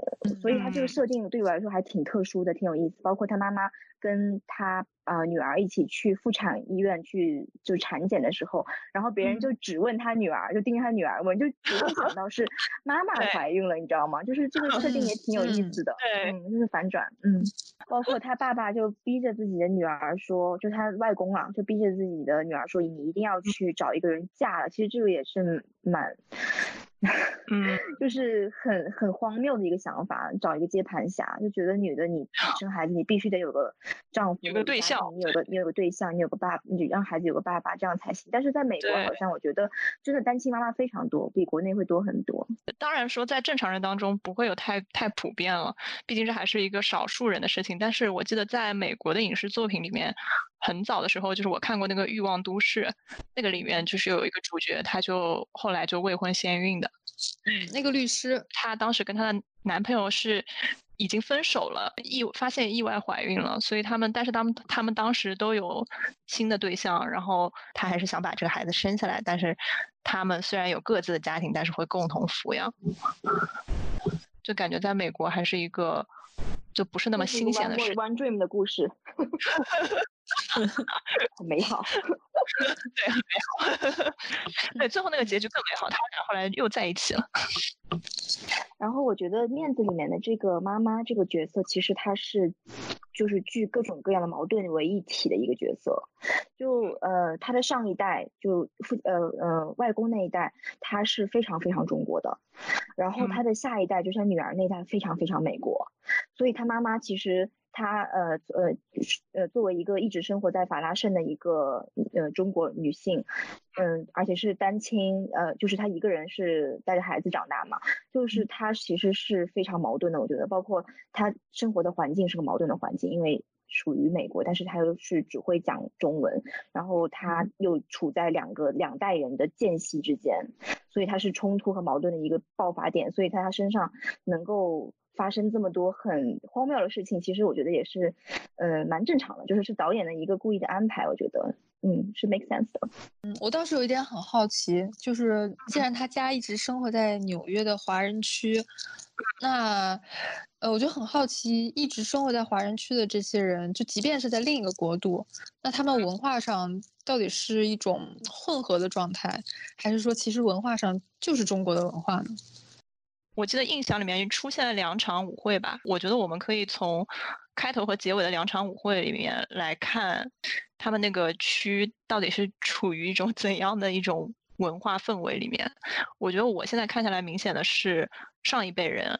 所以他这个设定对我来说还挺特殊的，挺有意思。包括他妈妈跟他啊女儿一起去妇产医院去就产检的时候，然后别人就只问他女儿，就盯着他女儿问，就只会想到是 妈妈怀孕了，你知道吗？就是这个设定也挺有意思的，嗯，就是反转，嗯。包括他爸爸就逼着自己的女儿说，就他外公啊，就逼着自己的女儿说，你一定要去找一个人嫁了。其实这个也是蛮。嗯，就是很很荒谬的一个想法，找一个接盘侠，就觉得女的你生孩子你必须得有个丈夫，有个对象，你有个你有个对象，你有个爸，你让孩子有个爸爸这样才行。但是在美国好像我觉得真的单亲妈妈非常多，比国内会多很多。当然说在正常人当中不会有太太普遍了，毕竟这还是一个少数人的事情。但是我记得在美国的影视作品里面，很早的时候就是我看过那个《欲望都市》，那个里面就是有一个主角，他就后来就未婚先孕的。嗯，那个律师，她当时跟她的男朋友是已经分手了，意发现意外怀孕了，所以他们，但是他们他们当时都有新的对象，然后她还是想把这个孩子生下来，但是他们虽然有各自的家庭，但是会共同抚养，就感觉在美国还是一个就不是那么新鲜的事。One Dream 的故事。很美好，对，很美好。对，最后那个结局更美好，他俩后来又在一起了。然后我觉得面子里面的这个妈妈这个角色，其实她是就是聚各种各样的矛盾为一体的一个角色。就呃，她的上一代就父呃呃外公那一代，他是非常非常中国的。然后他的下一代就是他女儿那代，非常非常美国。所以他妈妈其实。她呃呃呃，作为一个一直生活在法拉盛的一个呃中国女性，嗯，而且是单亲，呃，就是她一个人是带着孩子长大嘛，就是她其实是非常矛盾的。我觉得，包括她生活的环境是个矛盾的环境，因为属于美国，但是她又是只会讲中文，然后她又处在两个两代人的间隙之间，所以她是冲突和矛盾的一个爆发点，所以在她身上能够。发生这么多很荒谬的事情，其实我觉得也是，呃，蛮正常的，就是是导演的一个故意的安排，我觉得，嗯，是 make sense 的。嗯，我倒是有一点很好奇，就是既然他家一直生活在纽约的华人区，那，呃，我就很好奇，一直生活在华人区的这些人，就即便是在另一个国度，那他们文化上到底是一种混合的状态，还是说其实文化上就是中国的文化呢？我记得印象里面出现了两场舞会吧。我觉得我们可以从开头和结尾的两场舞会里面来看，他们那个区到底是处于一种 怎样的一种文化氛围里面。我觉得我现在看下来，明显的是上一辈人，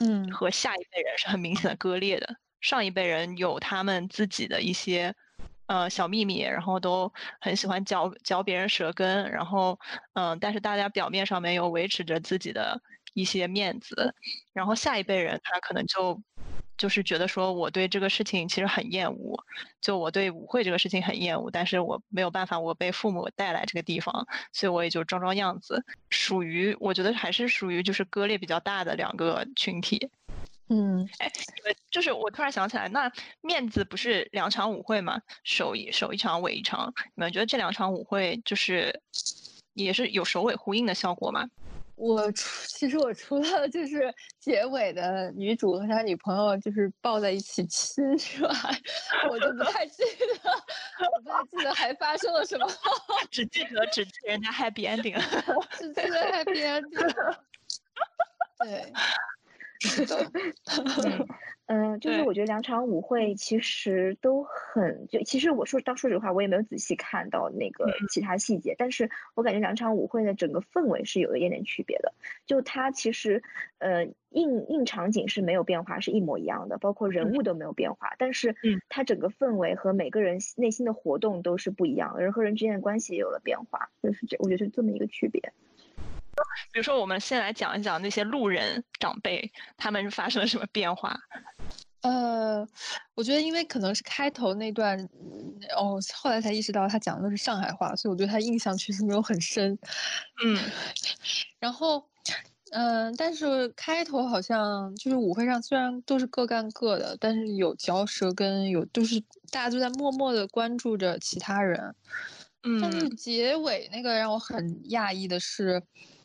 嗯，和下一辈人是很明显的割裂的。上一辈人有他们自己的一些。呃，小秘密，然后都很喜欢嚼嚼别人舌根，然后，嗯，但是大家表面上面又维持着自己的一些面子，然后下一辈人他可能就，就是觉得说我对这个事情其实很厌恶，就我对舞会这个事情很厌恶，但是我没有办法，我被父母带来这个地方，所以我也就装装样子，属于我觉得还是属于就是割裂比较大的两个群体。嗯，哎，就是我突然想起来，那面子不是两场舞会嘛？首一首一场，尾一场。你们觉得这两场舞会就是也是有首尾呼应的效果吗？我除 其实我除了就是结尾的女主和她女朋友就是抱在一起亲之外，我就不太记得，我不太记得还发生了什么，只记得只记得人家 happy ending，只记得 happy ending。对。是的，嗯，就是我。觉得两场舞会其实都很就，其实我说当说实话，我也没有仔细看到那个其他细节，但是我感觉两场舞会的整个氛围是有一点点区别的。就它其实，呃，硬硬场景是没有变化，是一模一样的，包括人物都没有变化，但是它整个氛围和每个人内心的活动都是不一样，人和人之间的关系也有了变化，就是这，我觉得是这么一个区别。比如说，我们先来讲一讲那些路人长辈，他们是发生了什么变化？呃，我觉得因为可能是开头那段，哦，后来才意识到他讲的都是上海话，所以我对他印象确实没有很深。嗯，然后，嗯，但是开头好像就是舞会上虽然都是各干各的，但是有嚼舌根，有都是大家都在默默的关注着其他人。嗯，但是结尾那个让我很讶异的是。嗯，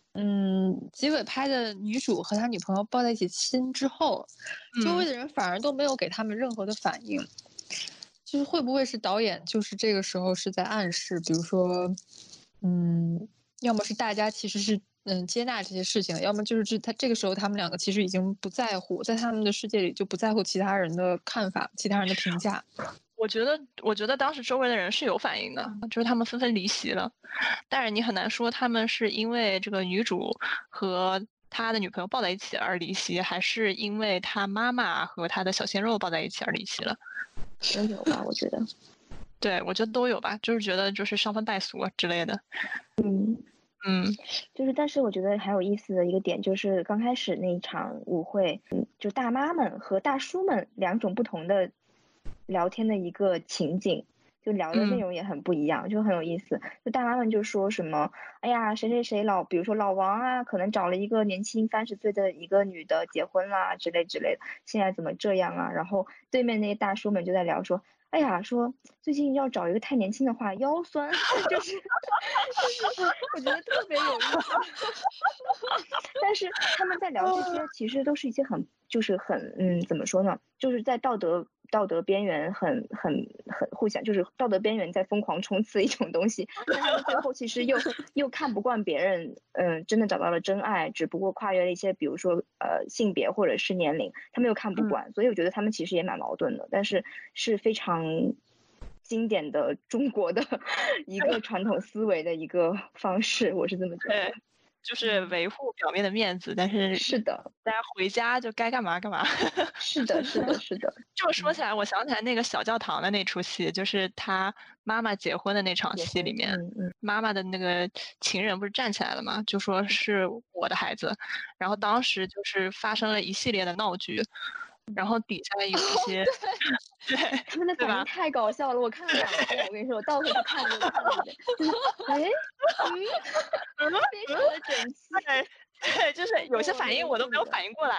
结尾拍的女主和他女朋友抱在一起亲之后，周围的人反而都没有给他们任何的反应，就是会不会是导演就是这个时候是在暗示，比如说，嗯，要么是大家其实是嗯接纳这些事情，要么就是这他这个时候他们两个其实已经不在乎，在他们的世界里就不在乎其他人的看法、其他人的评价。我觉得，我觉得当时周围的人是有反应的，就是他们纷纷离席了。但是你很难说他们是因为这个女主和他的女朋友抱在一起而离席，还是因为他妈妈和他的小鲜肉抱在一起而离席了。都有吧，我觉得。对，我觉得都有吧，就是觉得就是伤风败俗之类的。嗯嗯，就是，但是我觉得还有意思的一个点就是，刚开始那一场舞会，嗯，就大妈们和大叔们两种不同的。聊天的一个情景，就聊的内容也很不一样，就很有意思。就大妈们就说什么，哎呀，谁谁谁老，比如说老王啊，可能找了一个年轻三十岁的一个女的结婚啦，之类之类的，现在怎么这样啊？然后对面那些大叔们就在聊说，哎呀，说最近要找一个太年轻的话腰酸，就是就 是我觉得特别有意思。但是他们在聊这些，其实都是一些很就是很嗯，怎么说呢？就是在道德。道德边缘很很很互相，就是道德边缘在疯狂冲刺一种东西，但他们最后其实又又看不惯别人，嗯，真的找到了真爱，只不过跨越了一些，比如说呃性别或者是年龄，他们又看不惯，所以我觉得他们其实也蛮矛盾的，但是是非常经典的中国的 一个传统思维的一个方式，我是这么觉得。就是维护表面的面子，但是是的，大家回家就该干嘛干嘛。是的，是的，是的。这么说起来，我想起来那个小教堂的那出戏，就是他妈妈结婚的那场戏里面，妈妈的那个情人不是站起来了嘛？就说是我的孩子，然后当时就是发生了一系列的闹剧。然后底下有一 些，对他们的反应太搞笑了，我看了两遍。我跟你说，我倒回去看了看了一遍，哎，嗯，非常的整齐，对，就是有些反应我都没有反应过来。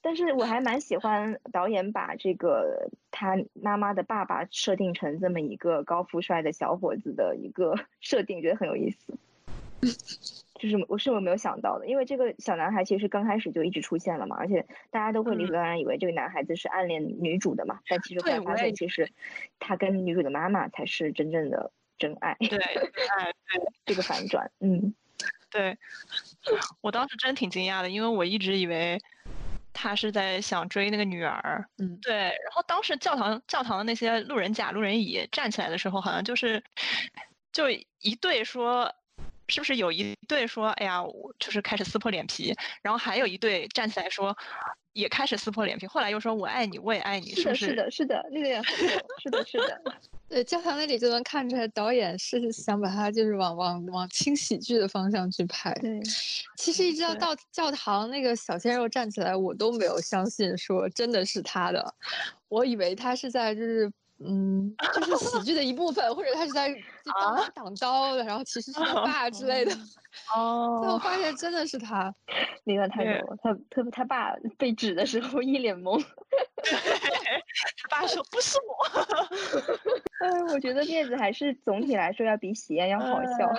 但是我还蛮喜欢导演把这个他妈妈的爸爸设定成这么一个高富帅的小伙子的一个设定，觉得很有意思。就是我是我没有想到的，因为这个小男孩其实刚开始就一直出现了嘛，而且大家都会理所当然以为这个男孩子是暗恋女主的嘛，但其实后来发现其实他跟女主的妈妈才是真正的真爱。对，哎，对，这个反转，嗯。对，我当时真挺惊讶的，因为我一直以为他是在想追那个女儿。嗯，对。然后当时教堂教堂的那些路人甲、路人乙站起来的时候，好像就是就一对说，是不是有一对说，哎呀，我就是开始撕破脸皮，然后还有一对站起来说。也开始撕破脸皮，后来又说我爱你，我也爱你，是的，是的，是的，那个也是的，是的。对，教堂那里就能看出来，导演是想把它就是往往往轻喜剧的方向去拍。对，其实一直到到教堂那个小鲜肉站起来，我都没有相信说真的是他的，我以为他是在就是。嗯，就是喜 剧的一部分，或者他是在挡挡刀的，然后其实是他 爸之类的。哦，最后发现真的是他，明白太远了。他他他爸被指的时候一脸懵，他爸说不是我。嗯，我觉得面子还是总体来说要比喜宴要好笑。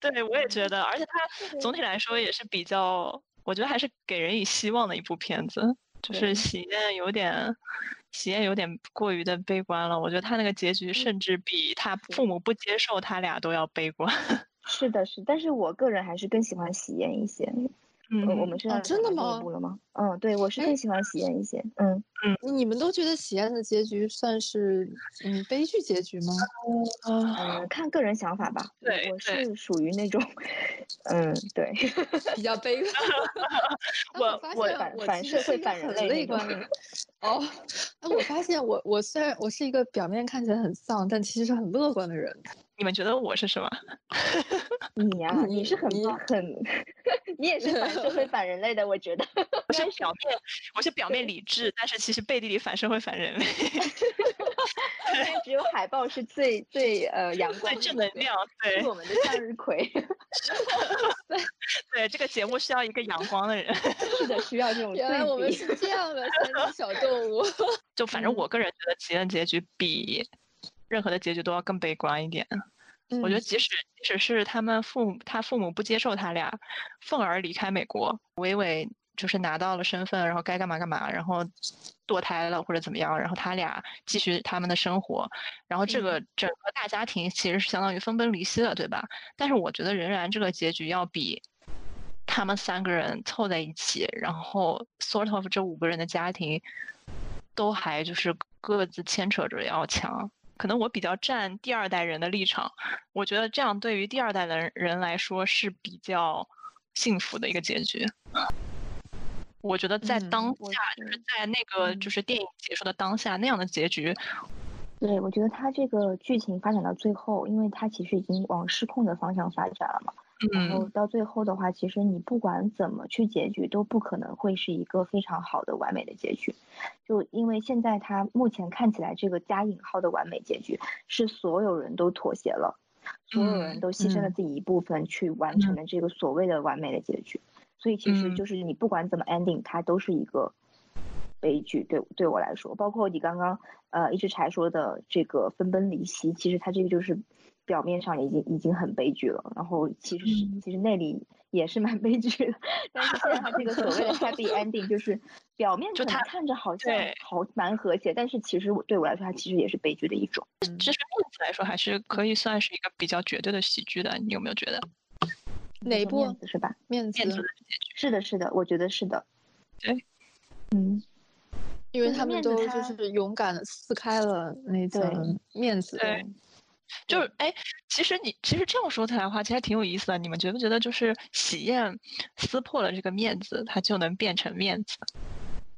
对，我也觉得，而且他总体来说也是比较，我觉得还是给人以希望的一部片子。就是喜宴有点。喜宴有点过于的悲观了，我觉得他那个结局甚至比他父母不接受他俩都要悲观。是的，是，但是我个人还是更喜欢喜宴一些。嗯，我们是真的吗？了吗？嗯，对，我是更喜欢喜宴一些。嗯嗯，你们都觉得喜宴的结局算是嗯悲剧结局吗？嗯，看个人想法吧。对，我是属于那种，嗯，对，比较悲观。我我反反社会反人类观的。哦，那我发现我我虽然我是一个表面看起来很丧，但其实是很乐观的人。你们觉得我是什么？你呀，你是很很，你也是反社会 反人类的，我觉得。我是表面，我是表面理智，但是其实背地里反社会反人类。只有海报是最最呃阳光、最正能量，对，是我们的向日葵。对对，这个节目需要一个阳光的人。是的，需要这种。原来我们是这样的三只小动物。就反正我个人觉得，奇人结局比。任何的结局都要更悲观一点。我觉得，即使即使是他们父母，他父母不接受他俩，愤而离开美国，伟伟就是拿到了身份，然后该干嘛干嘛，然后堕胎了或者怎么样，然后他俩继续他们的生活，然后这个整个大家庭其实是相当于分崩离析了，对吧？但是我觉得仍然这个结局要比他们三个人凑在一起，然后 sort of 这五个人的家庭都还就是各自牵扯着要强。可能我比较站第二代人的立场，我觉得这样对于第二代的人来说是比较幸福的一个结局。我觉得在当下，就是在那个就是电影结束的当下那样的结局。对，我觉得他这个剧情发展到最后，因为他其实已经往失控的方向发展了嘛。然后到最后的话，其实你不管怎么去结局，都不可能会是一个非常好的完美的结局。就因为现在他目前看起来这个加引号的完美结局，是所有人都妥协了，所有人都牺牲了自己一部分去完成了这个所谓的完美的结局。所以其实就是你不管怎么 ending，它都是一个悲剧。对对我来说，包括你刚刚呃一直才说的这个分崩离析，其实它这个就是。表面上已经已经很悲剧了，然后其实是其实那里也是蛮悲剧的，但是现在他这个所谓的 happy ending 就是表面就他看着好像好蛮和谐，但是其实我对我来说，它其实也是悲剧的一种。其实面子来说，还是可以算是一个比较绝对的喜剧的，你有没有觉得？哪一部是吧？面子面子的是的，是的，我觉得是的。对，嗯，因为他们都就是勇敢的撕开了那层面子。对。就是哎，其实你其实这样说起来的话，其实挺有意思的。你们觉不觉得，就是喜宴撕破了这个面子，它就能变成面子？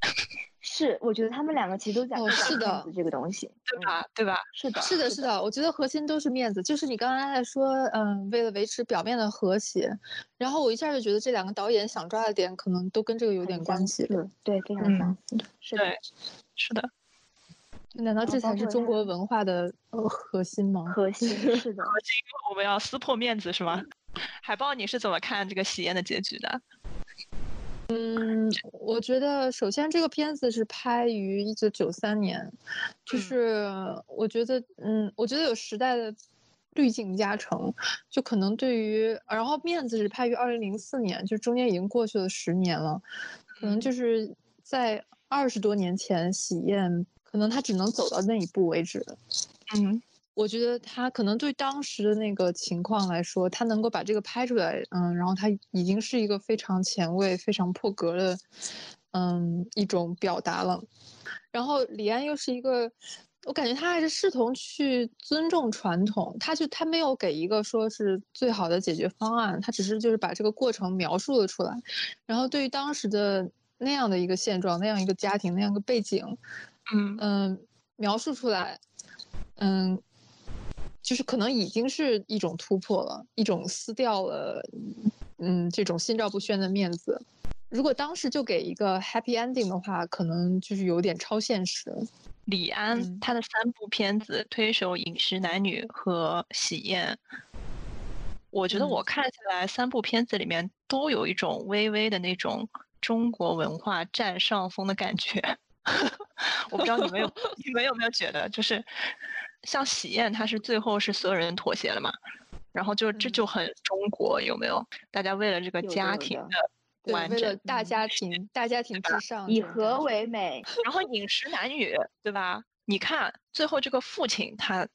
是，我觉得他们两个其实都在哦，是的，这个东西，对吧？对吧？是的，是的，是的。我觉得核心都是面子，就是你刚才在说，嗯，为了维持表面的和谐，然后我一下就觉得这两个导演想抓的点，可能都跟这个有点关系。对，非常相似。是的，是的。难道这才是中国文化的呃核心吗？核心是的，核心我们要撕破面子是吗？海豹，你是怎么看这个喜宴的结局的？嗯，我觉得首先这个片子是拍于一九九三年，就是我觉得嗯，我觉得有时代的滤镜加成，就可能对于然后面子是拍于二零零四年，就中间已经过去了十年了，可能就是在二十多年前喜宴。可能他只能走到那一步为止，嗯，我觉得他可能对当时的那个情况来说，他能够把这个拍出来，嗯，然后他已经是一个非常前卫、非常破格的，嗯，一种表达了。然后李安又是一个，我感觉他还是试图去尊重传统，他就他没有给一个说是最好的解决方案，他只是就是把这个过程描述了出来。然后对于当时的那样的一个现状、那样一个家庭、那样一个背景，嗯嗯，描述出来，嗯。就是可能已经是一种突破了，一种撕掉了，嗯，这种心照不宣的面子。如果当时就给一个 happy ending 的话，可能就是有点超现实。李安他的三部片子《推手》《饮食男女》和《喜宴》，我觉得我看下来三部片子里面都有一种微微的那种中国文化占上风的感觉。我不知道你们有你们有没有觉得，就是。像喜宴，它是最后是所有人妥协了嘛？然后就这就很中国，有没有？大家为了这个家庭的完整，大家庭，大家庭至上，以和为美。然后饮食男女，对吧？你看最后这个父亲，他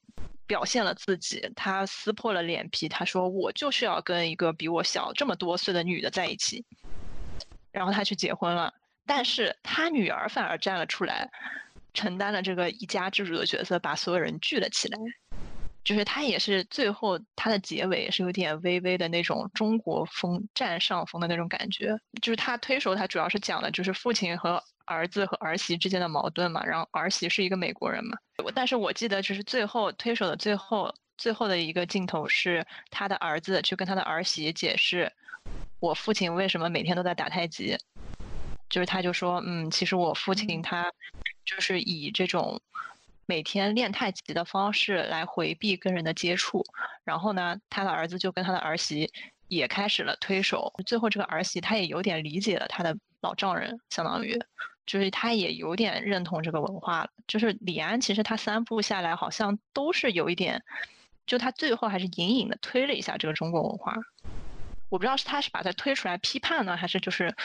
表现了自己，他撕破了脸皮，他说我就是要跟一个比我小这么多岁的女的在一起。然后他去结婚了，但是他女儿反而站了出来。承担了这个一家之主的角色，把所有人聚了起来。就是他也是最后他的结尾也是有点微微的那种中国风占上风的那种感觉。就是他推手，他主要是讲的就是父亲和儿子和儿媳之间的矛盾嘛。然后儿媳是一个美国人嘛。但是我记得就是最后推手的最后最后的一个镜头是他的儿子去跟他的儿媳解释，我父亲为什么每天都在打太极。就是他就说，嗯，其实我父亲他就是以这种每天练太极的方式来回避跟人的接触，然后呢，他的儿子就跟他的儿媳也开始了推手，最后这个儿媳她也有点理解了他的老丈人，相当于就是他也有点认同这个文化了。就是李安其实他三部下来好像都是有一点，就他最后还是隐隐的推了一下这个中国文化，我不知道是他是把它推出来批判呢，还是就是。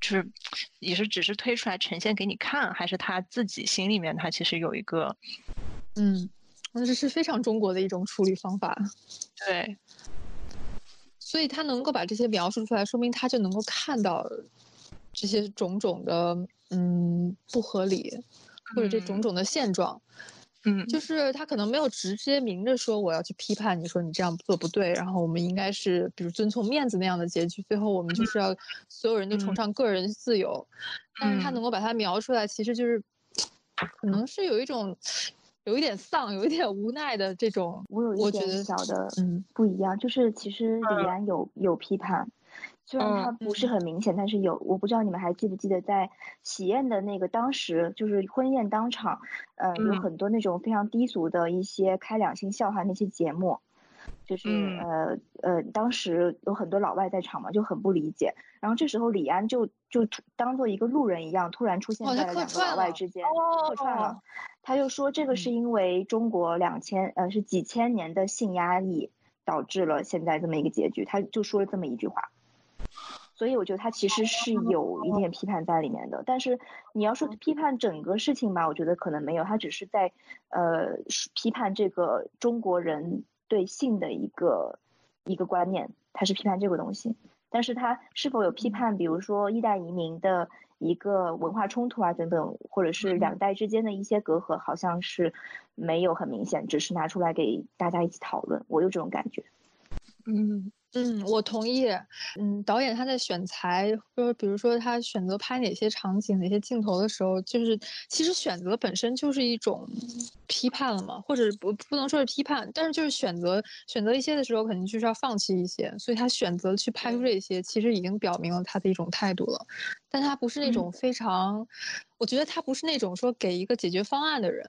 就是也是只是推出来呈现给你看，还是他自己心里面他其实有一个，嗯，那这是非常中国的一种处理方法。对，所以他能够把这些描述出来，说明他就能够看到这些种种的嗯不合理，或者这种种的现状。嗯，就是他可能没有直接明着说我要去批判你说你这样做不对，然后我们应该是比如遵从面子那样的结局，最后我们就是要所有人都崇尚个人自由，但是他能够把它描出来，其实就是可能是有一种有一点丧，有一点无奈的这种。我有一点小的嗯。不一样，就是其实李安有有批判。虽然它不是很明显，但是有，我不知道你们还记不记得，在喜宴的那个当时，就是婚宴当场，呃，有很多那种非常低俗的一些开两性笑话那些节目，就是呃呃，当时有很多老外在场嘛，就很不理解。然后这时候李安就就当做一个路人一样，突然出现在了两个老外之间，客串了。他就说这个是因为中国两千呃是几千年的性压抑导致了现在这么一个结局，他就说了这么一句话。所以我觉得他其实是有一点批判在里面的，但是你要说批判整个事情吧，我觉得可能没有，他只是在呃批判这个中国人对性的一个一个观念，他是批判这个东西，但是他是否有批判，比如说一代移民的一个文化冲突啊等等，或者是两代之间的一些隔阂，好像是没有很明显，只是拿出来给大家一起讨论，我有这种感觉，嗯。嗯，我同意。嗯，导演他在选材，说比如说他选择拍哪些场景、哪些镜头的时候，就是其实选择本身就是一种批判了嘛，或者不不能说是批判，但是就是选择选择一些的时候，肯定就是要放弃一些。所以他选择去拍出这些，其实已经表明了他的一种态度了。但他不是那种非常，我觉得他不是那种说给一个解决方案的人，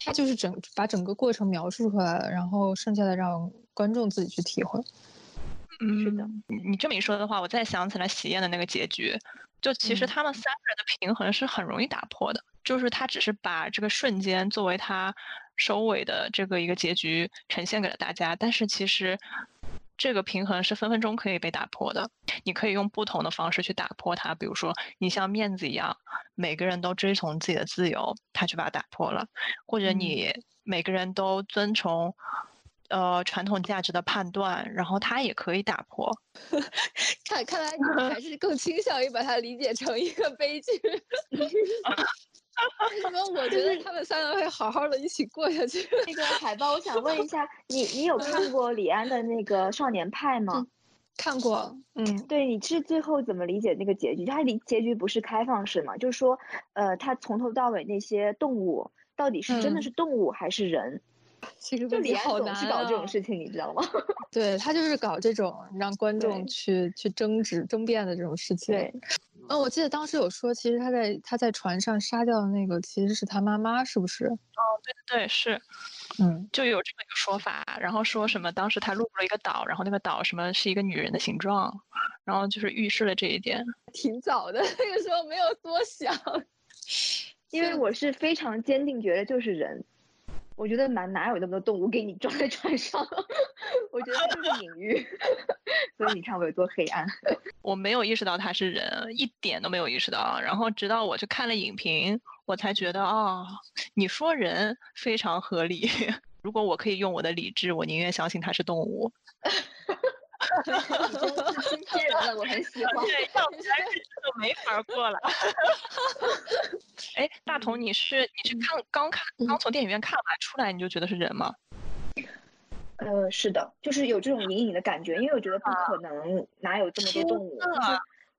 他就是整把整个过程描述出来了，然后剩下的让观众自己去体会。嗯，是的，你这么一说的话，我再想起来喜宴的那个结局，就其实他们三个人的平衡是很容易打破的，就是他只是把这个瞬间作为他收尾的这个一个结局呈现给了大家，但是其实这个平衡是分分钟可以被打破的。你可以用不同的方式去打破它，比如说你像面子一样，每个人都追从自己的自由，他去把它打破了；或者你每个人都遵从。呃，传统价值的判断，然后它也可以打破。看，看来你还 是更倾向于把它理解成一个悲剧。为什么，我觉得他们三个会好好的一起过下去。那个海报，我想问一下，你你有看过李安的那个《少年派》吗？看过。嗯，对，你是最后怎么理解那个结局？他离结局不是开放式嘛？就是说，呃，他从头到尾那些动物到底是真的是动物还是人？其实就李安总是搞这种事情，你知道吗？对他就是搞这种让观众去去争执、争辩的这种事情。对，嗯，我记得当时有说，其实他在他在船上杀掉的那个其实是他妈妈，是不是？哦，对对是，嗯，就有这么一个说法。然后说什么当时他路过了一个岛，然后那个岛什么是一个女人的形状，然后就是预示了这一点。挺早的，那个时候没有多想，因为我是非常坚定觉得就是人。我觉得哪哪有那么多动物给你装在船上？我觉得就是隐喻，所以你看我有多黑暗。我没有意识到他是人，一点都没有意识到。然后直到我去看了影评，我才觉得啊，你说人非常合理。如果我可以用我的理智，我宁愿相信他是动物。你真是新鲜人了，我很喜欢。对，要不然日子就没法过了。哎，大同，你是你是看刚看刚从电影院看完出来，你就觉得是人吗？呃，是的，就是有这种隐隐的感觉，因为我觉得不可能，哪有这么多动物？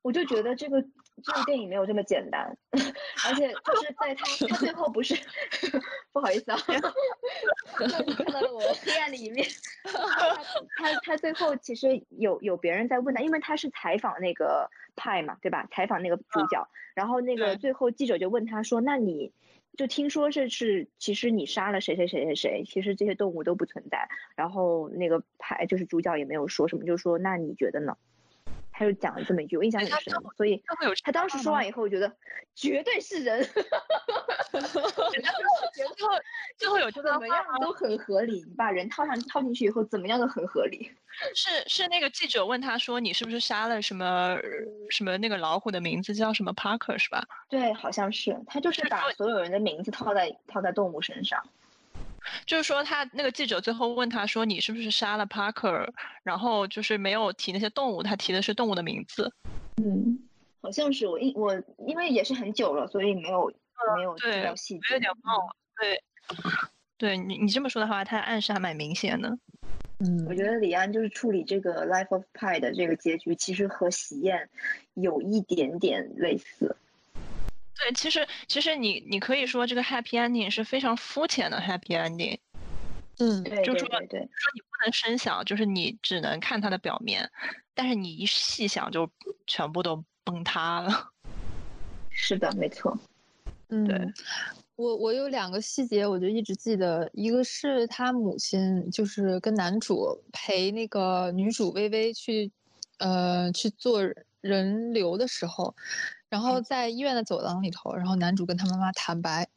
我就觉得这个这个电影没有这么简单，而且就是在他他最后不是 不好意思啊，看到了我黑暗的一面。他他他最后其实有有别人在问他，因为他是采访那个派嘛，对吧？采访那个主角，然后那个最后记者就问他说：“那你就听说这是其实你杀了谁谁谁谁谁，其实这些动物都不存在。”然后那个派就是主角也没有说什么，就说：“那你觉得呢？”他就讲了这么一句，我印象很深，所以他当时说完以后，我觉得绝对是人，最后最后有怎么样都很合理，你把人套上套进去以后，怎么样都很合理。是是那个记者问他说，你是不是杀了什么什么那个老虎的名字叫什么 Parker 是吧？对，好像是他就是把所有人的名字套在套在动物身上。就是说，他那个记者最后问他说：“你是不是杀了 Parker？” 然后就是没有提那些动物，他提的是动物的名字。嗯，好像是我因我因为也是很久了，所以没有没有知道细节，有点忘了。对，对你你这么说的话，他暗示还蛮明显的。嗯，我觉得李安就是处理这个 Life of Pi 的这个结局，其实和喜宴有一点点类似。对，其实其实你你可以说这个 happy ending 是非常肤浅的 happy ending，嗯，对就说对说你不能深想，就是你只能看它的表面，但是你一细想就全部都崩塌了。是的，没错。嗯，对，我我有两个细节，我就一直记得，一个是他母亲就是跟男主陪那个女主微微去，呃，去做人流的时候。然后在医院的走廊里头，然后男主跟他妈妈坦白，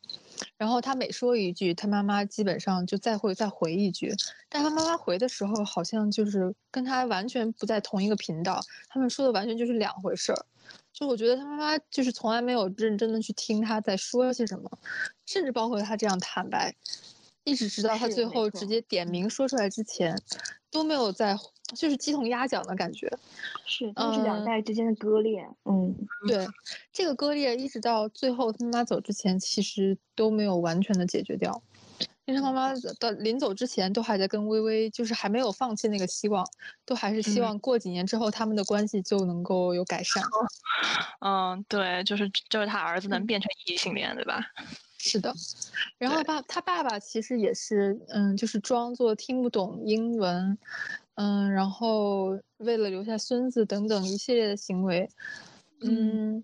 然后他每说一句，他妈妈基本上就再会再回一句，但他妈妈回的时候好像就是跟他完全不在同一个频道，他们说的完全就是两回事儿。就我觉得他妈妈就是从来没有认真的去听他在说些什么，甚至包括他这样坦白，一直直到他最后直接点名说出来之前，都没有在。就是鸡同鸭讲的感觉，是就是两代之间的割裂。嗯，对，这个割裂一直到最后他妈妈走之前，其实都没有完全的解决掉。因为他妈妈的临走之前，都还在跟微微，就是还没有放弃那个希望，都还是希望过几年之后他们的关系就能够有改善。嗯，对，就是就是他儿子能变成异性恋，对吧？是的。然后爸他爸爸其实也是，嗯，就是装作听不懂英文。嗯，然后为了留下孙子等等一系列的行为，嗯，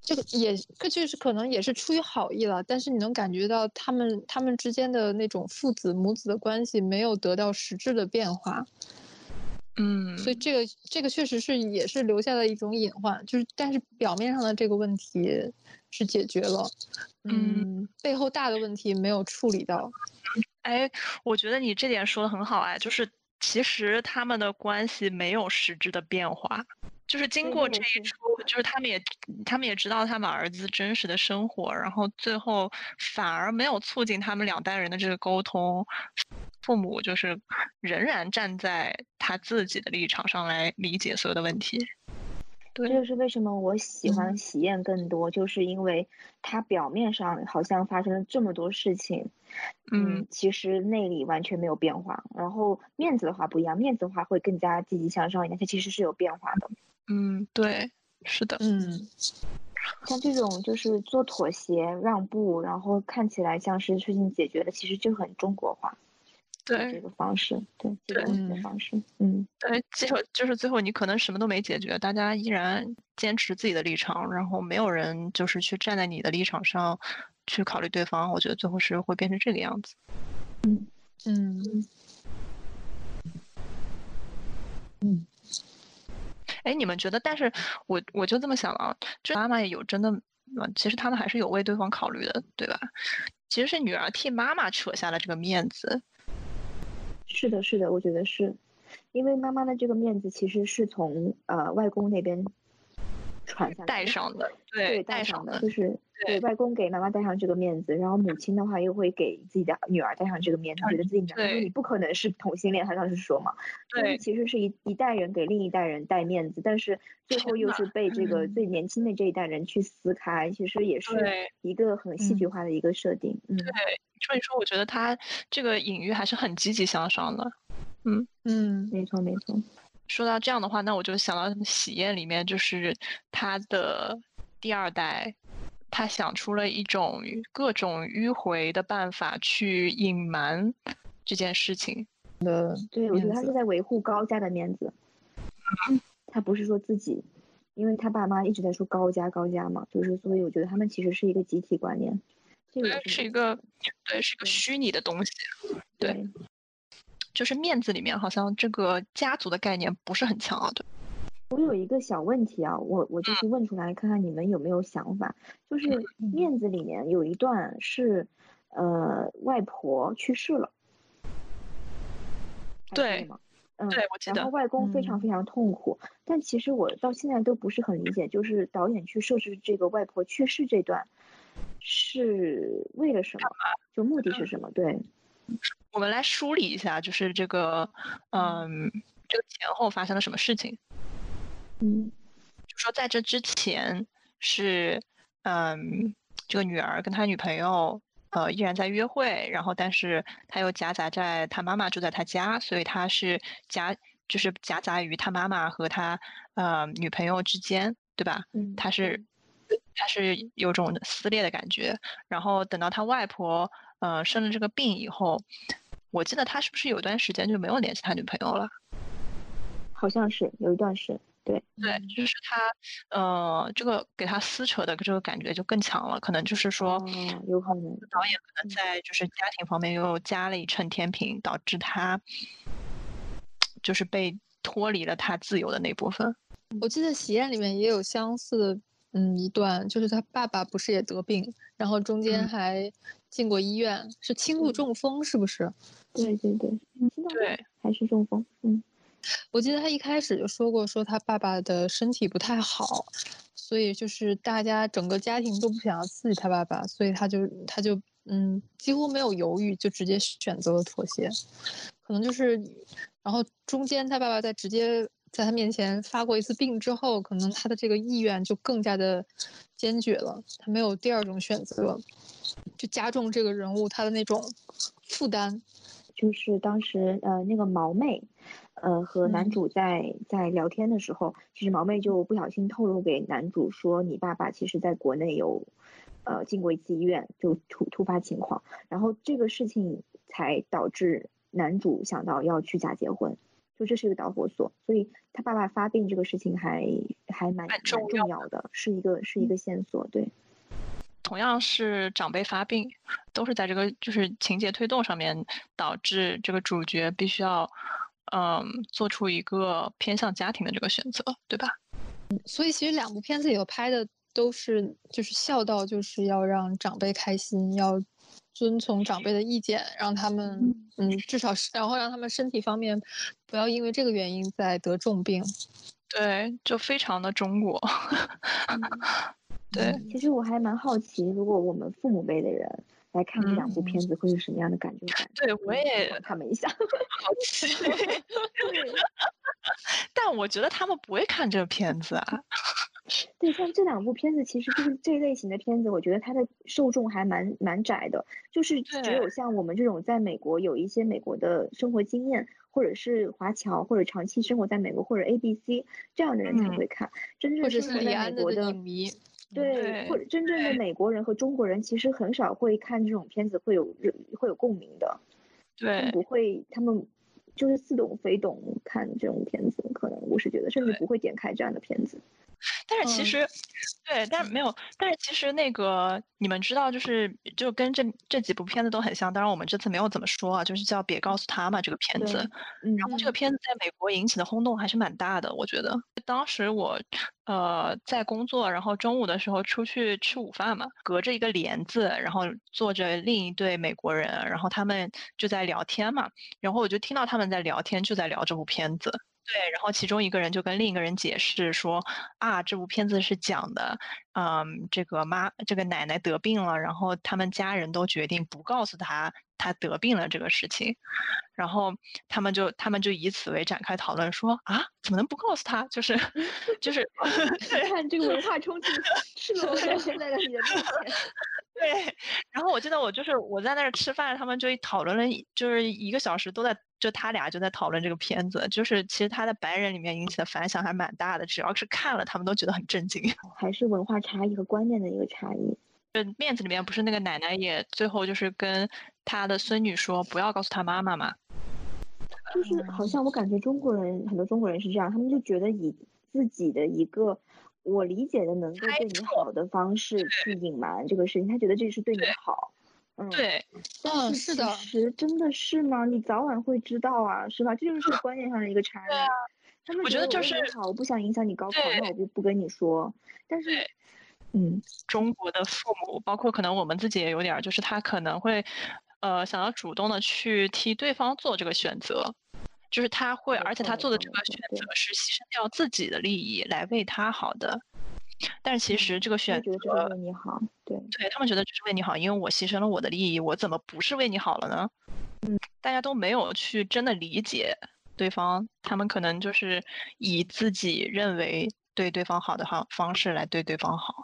这个也这就是可能也是出于好意了，但是你能感觉到他们他们之间的那种父子母子的关系没有得到实质的变化，嗯，所以这个这个确实是也是留下了一种隐患，就是但是表面上的这个问题是解决了，嗯，背后大的问题没有处理到，哎，我觉得你这点说的很好哎，就是。其实他们的关系没有实质的变化。就是经过这一出，就是他们也他们也知道他们儿子真实的生活，然后最后反而没有促进他们两代人的这个沟通，父母就是仍然站在他自己的立场上来理解所有的问题。这就是为什么我喜欢喜宴更多，就是因为它表面上好像发生了这么多事情，嗯，其实内里完全没有变化。然后面子的话不一样，面子的话会更加积极向上一点，它其实是有变化的。嗯，对，是的，嗯，像这种就是做妥协让步，然后看起来像是事情解决了，其实就很中国化。对这个方式，对这个方式，嗯，对，最后就是最后你可能什么都没解决，大家依然坚持自己的立场，然后没有人就是去站在你的立场上去考虑对方，我觉得最后是会变成这个样子。嗯嗯嗯。哎，你们觉得？但是我我就这么想了，就妈妈也有真的，其实他们还是有为对方考虑的，对吧？其实是女儿替妈妈扯下了这个面子。是的，是的，我觉得是，因为妈妈的这个面子其实是从呃外公那边传下带上的，对，带上的，就是对外公给妈妈带上这个面子，然后母亲的话又会给自己的女儿带上这个面子，觉得自己女儿，因为你不可能是同性恋，他当时说嘛，对，其实是一一代人给另一代人带面子，但是最后又是被这个最年轻的这一代人去撕开，其实也是一个很戏剧化的一个设定，嗯。对。所以说，我觉得他这个隐喻还是很积极向上的。嗯嗯，没错没错。说到这样的话，那我就想到喜宴里面，就是他的第二代，他想出了一种各种迂回的办法去隐瞒这件事情的。对，我觉得他是在维护高家的面子。他不是说自己，因为他爸妈一直在说高家高家嘛，就是所以我觉得他们其实是一个集体观念。这个，是一个，对，是一个虚拟的东西。对，就是面子里面好像这个家族的概念不是很强啊。对，我有一个小问题啊，我我就是问出来看看你们有没有想法。就是面子里面有一段是，呃，外婆去世了。对嗯，对，我记得。然后外公非常非常痛苦，但其实我到现在都不是很理解，就是导演去设置这个外婆去世这段。是为了什么？就目的是什么？对，我们来梳理一下，就是这个，嗯，这个前后发生了什么事情？嗯，就说在这之前是，嗯，这个女儿跟他女朋友，呃，依然在约会，然后但是他又夹杂在他妈妈住在他家，所以他是夹，就是夹杂于他妈妈和他，呃，女朋友之间，对吧？嗯，他是。他是有种撕裂的感觉，然后等到他外婆呃生了这个病以后，我记得他是不是有段时间就没有联系他女朋友了？好像是有一段是，对对，就是他呃这个给他撕扯的这个感觉就更强了，可能就是说，有可能导演可能在就是家庭方面又加了一秤天平，导致他就是被脱离了他自由的那部分。我记得喜宴里面也有相似的。嗯，一段就是他爸爸不是也得病，然后中间还进过医院，是轻度中风，是不是？对对对，对，还是中风。嗯，我记得他一开始就说过，说他爸爸的身体不太好，所以就是大家整个家庭都不想要刺激他爸爸，所以他就他就嗯几乎没有犹豫，就直接选择了妥协。可能就是，然后中间他爸爸在直接。在他面前发过一次病之后，可能他的这个意愿就更加的坚决了。他没有第二种选择，就加重这个人物他的那种负担。就是当时呃那个毛妹，呃和男主在在聊天的时候，其实毛妹就不小心透露给男主说，你爸爸其实在国内有呃进过一次医院，就突突发情况，然后这个事情才导致男主想到要去假结婚。就这是一个导火索，所以他爸爸发病这个事情还还蛮蛮重要的，是一个是一个线索。对，同样是长辈发病，都是在这个就是情节推动上面导致这个主角必须要嗯做出一个偏向家庭的这个选择，对吧？嗯，所以其实两部片子里头拍的都是就是孝道，就是要让长辈开心，要遵从长辈的意见，让他们嗯，至少是然后让他们身体方面不要因为这个原因再得重病。对，就非常的中国。对，其实我还蛮好奇，如果我们父母辈的人来看这两部片子，会是什么样的感觉？对，我也他们一下，好奇。但我觉得他们不会看这个片子啊。对，像这两部片子，其实就是这类型的片子，我觉得它的受众还蛮蛮窄的，就是只有像我们这种在美国有一些美国的生活经验，或者是华侨，或者长期生活在美国，或者 A B C 这样的人才会看。真正生活在美国的影迷，对，或者真正的美国人和中国人，其实很少会看这种片子，会有会有共鸣的。对，不会，他们就是似懂非懂看这种片子，可能我是觉得，甚至不会点开这样的片子。但是其实，对，但是没有，但是其实那个你们知道，就是就跟这这几部片子都很像。当然我们这次没有怎么说啊，就是叫《别告诉他》嘛，这个片子。然后这个片子在美国引起的轰动还是蛮大的，我觉得。当时我呃在工作，然后中午的时候出去吃午饭嘛，隔着一个帘子，然后坐着另一对美国人，然后他们就在聊天嘛，然后我就听到他们在聊天，就在聊这部片子。对，然后其中一个人就跟另一个人解释说，啊，这部片子是讲的，嗯，这个妈，这个奶奶得病了，然后他们家人都决定不告诉她她得病了这个事情，然后他们就他们就以此为展开讨论，说啊，怎么能不告诉她？就是就是，看这个文化冲击是裸在现在的人面前。对，然后我记得我就是我在那儿吃饭，他们就讨论了，就是一个小时都在。就他俩就在讨论这个片子，就是其实他在白人里面引起的反响还蛮大的，只要是看了，他们都觉得很震惊。还是文化差异和观念的一个差异。就面子里面不是那个奶奶也最后就是跟他的孙女说不要告诉他妈妈嘛？就是好像我感觉中国人很多中国人是这样，他们就觉得以自己的一个我理解的能够对你好的方式去隐瞒这个事情，他觉得这是对你好。嗯对，但是的，其实真的是吗？你早晚会知道啊，是吧？这就是观念上的一个差异。他们觉得就是好，我不想影响你高考，那我就不跟你说。但是，嗯，中国的父母，包括可能我们自己也有点，就是他可能会，呃，想要主动的去替对方做这个选择，就是他会，而且他做的这个选择是牺牲掉自己的利益来为他好的。但是其实这个选择为你好，对，对他们觉得就是为你好，因为我牺牲了我的利益，我怎么不是为你好了呢？嗯，大家都没有去真的理解对方，他们可能就是以自己认为对对方好的方方式来对对方好。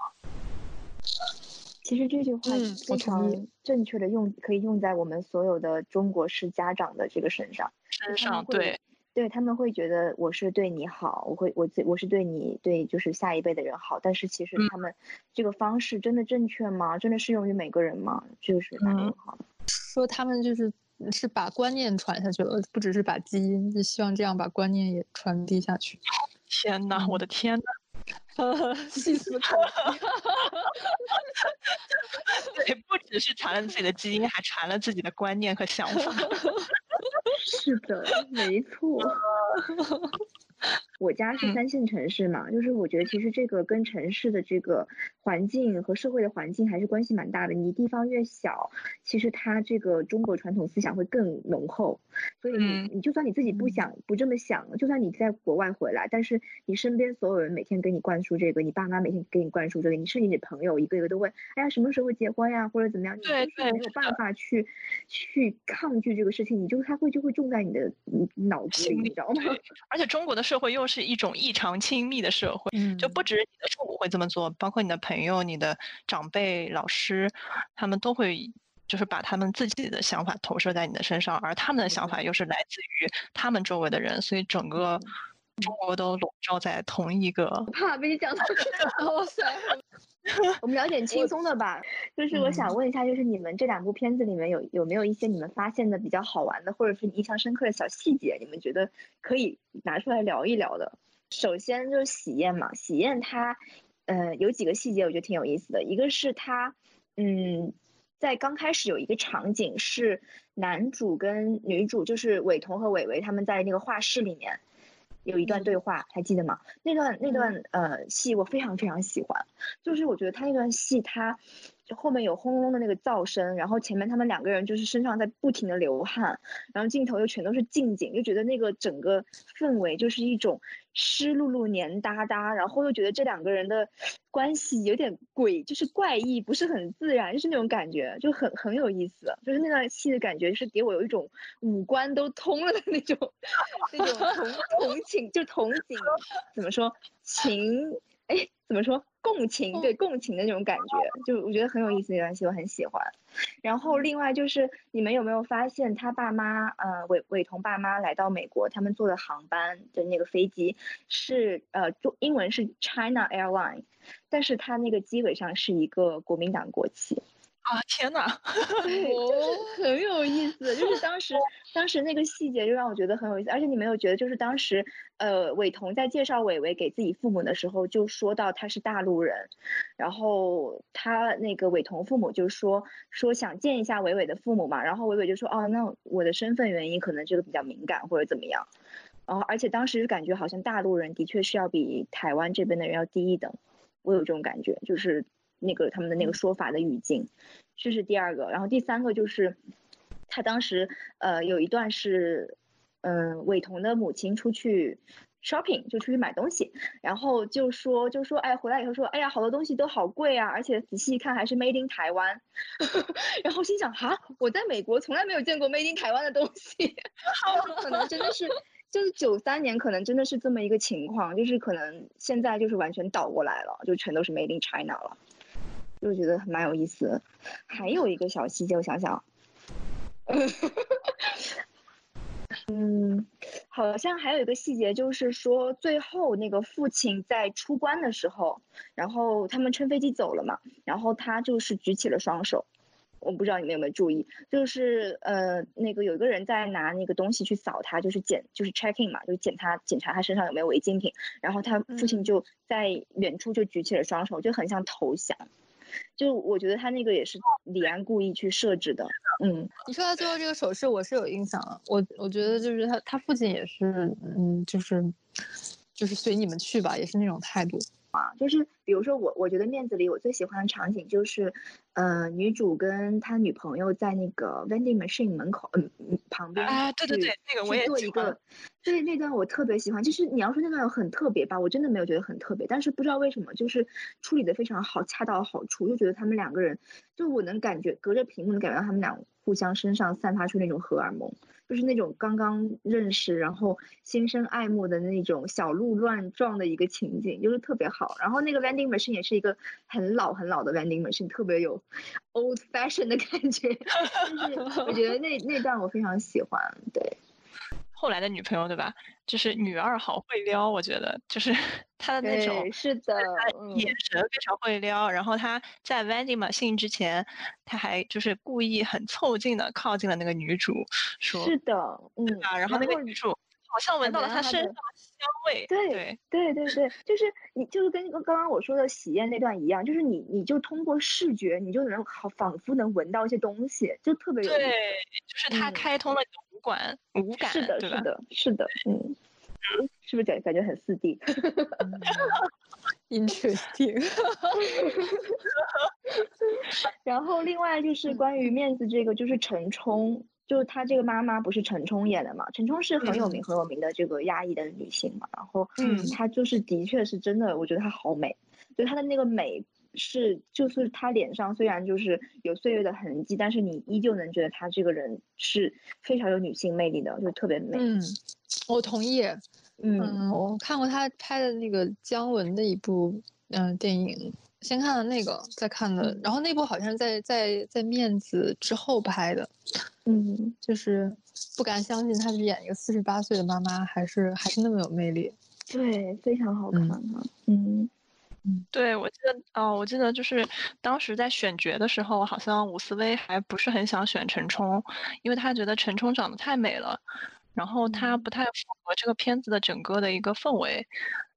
其实这句话非常正确的用，可以用在我们所有的中国式家长的这个身上。身上对。对他们会觉得我是对你好，我会我我是对你对就是下一辈的人好，但是其实他们这个方式真的正确吗？真的适用于每个人吗？就是蛮问号说他们就是是把观念传下去了，不只是把基因，就希望这样把观念也传递下去。天呐，我的天呐，细思极恐。对，不只是传了自己的基因，还传了自己的观念和想法。是的，没错。我家是三线城市嘛，就是我觉得其实这个跟城市的这个环境和社会的环境还是关系蛮大的。你地方越小，其实它这个中国传统思想会更浓厚。所以你你就算你自己不想不这么想，就算你在国外回来，但是你身边所有人每天给你灌输这个，你爸妈每天给你灌输这个，你甚至你朋友一个一个都问，哎呀什么时候结婚呀，或者怎么样，你就是没有办法去去抗拒这个事情，你就他会就会种在你的脑子里，你知道吗？而且中国的社会又是一种异常亲密的社会，就不止你的父母会这么做，包括你的朋友、你的长辈、老师，他们都会就是把他们自己的想法投射在你的身上，而他们的想法又是来自于他们周围的人，所以整个中国都笼罩在同一个。怕被你讲到哇塞！我们聊点轻松的吧，就是我想问一下，就是你们这两部片子里面有有没有一些你们发现的比较好玩的，或者是你印象深刻的小细节，你们觉得可以拿出来聊一聊的？首先就是喜宴嘛，喜宴它，呃，有几个细节我觉得挺有意思的，一个是它，嗯，在刚开始有一个场景是男主跟女主，就是伟彤和伟伟他们在那个画室里面。有一段对话，还记得吗？那段那段呃戏我非常非常喜欢，就是我觉得他那段戏他就后面有轰隆隆的那个噪声，然后前面他们两个人就是身上在不停的流汗，然后镜头又全都是近景，就觉得那个整个氛围就是一种湿漉漉、黏哒哒，然后又觉得这两个人的关系有点诡，就是怪异，不是很自然，就是那种感觉，就很很有意思。就是那段戏的感觉是给我有一种五官都通了的那种，那种同同情，就同情，怎么说情？哎，怎么说？共情，对共情的那种感觉，就我觉得很有意思那段戏，我很喜欢。然后另外就是，你们有没有发现他爸妈，呃，伟伟彤爸妈来到美国，他们坐的航班的那个飞机是，呃，中英文是 China Airline，但是他那个机尾上是一个国民党国旗。啊天哪，很有意思，就是当时当时那个细节就让我觉得很有意思，而且你没有觉得就是当时，呃，伟彤在介绍伟伟给自己父母的时候就说到他是大陆人，然后他那个伟彤父母就说说想见一下伟伟的父母嘛，然后伟伟就说哦那我的身份原因可能这个比较敏感或者怎么样，然后而且当时感觉好像大陆人的确是要比台湾这边的人要低一等，我有这种感觉就是。那个他们的那个说法的语境，这是第二个。然后第三个就是，他当时呃有一段是，嗯，伟彤的母亲出去 shopping 就出去买东西，然后就说就说哎回来以后说哎呀好多东西都好贵啊，而且仔细一看还是 made in 台湾，然后心想哈我在美国从来没有见过 made in 台湾的东西，可能真的是就是九三年可能真的是这么一个情况，就是可能现在就是完全倒过来了，就全都是 made in China 了。就觉得蛮有意思，还有一个小细节，我想想，嗯，好像还有一个细节，就是说最后那个父亲在出关的时候，然后他们乘飞机走了嘛，然后他就是举起了双手，我不知道你们有没有注意，就是呃那个有一个人在拿那个东西去扫他，就是检就是 checking 嘛，就是检查检查他身上有没有违禁品，然后他父亲就在远处就举起了双手，就很像投降。就我觉得他那个也是李安故意去设置的，嗯，你说到最后这个手势，我是有印象的。我我觉得就是他他父亲也是，嗯，就是就是随你们去吧，也是那种态度。啊，就是比如说我，我觉得面子里我最喜欢的场景就是，呃，女主跟他女朋友在那个 vending machine 门口，嗯嗯旁边啊，对对对，那个我也做一个，对那段我特别喜欢。就是你要说那段很特别吧，我真的没有觉得很特别，但是不知道为什么就是处理的非常好，恰到好处，就觉得他们两个人，就我能感觉隔着屏幕能感觉到他们俩互相身上散发出那种荷尔蒙。就是那种刚刚认识，然后心生爱慕的那种小鹿乱撞的一个情景，就是特别好。然后那个 vending machine 也是一个很老很老的 vending machine，特别有 old fashion 的感觉。就是我觉得那那段我非常喜欢，对。后来的女朋友对吧？就是女二好会撩，我觉得就是 她的那种，是的，眼神非常会撩。然后她在 vending machine 之前，她还就是故意很凑近的靠近了那个女主，说是的，嗯啊。然后那个女主好像闻到了她身上的香味，对对对对，就是你就是跟刚刚我说的喜宴那段一样，就是你你就通过视觉，你就能好仿佛能闻到一些东西，就特别有对，就是它开通了。管无感，是的，是的，是的，嗯，是不是感感觉很四 D？Interesting。然后另外就是关于面子这个，就是陈冲，就她这个妈妈不是陈冲演的嘛？陈冲是很有名很有名的这个压抑的女性嘛？然后，嗯，她就是的确是真的，我觉得她好美，就她的那个美。是，就是她脸上虽然就是有岁月的痕迹，但是你依旧能觉得她这个人是非常有女性魅力的，就特别美。嗯，我同意。嗯，我看过她拍的那个姜文的一部嗯电影，先看了那个，再看的，然后那部好像是在在在面子之后拍的。嗯，就是不敢相信他是演一个四十八岁的妈妈，还是还是那么有魅力。对，非常好看啊。嗯。对，我记得哦，我记得就是当时在选角的时候，好像伍思薇还不是很想选陈冲，因为她觉得陈冲长得太美了，然后他不太符合这个片子的整个的一个氛围，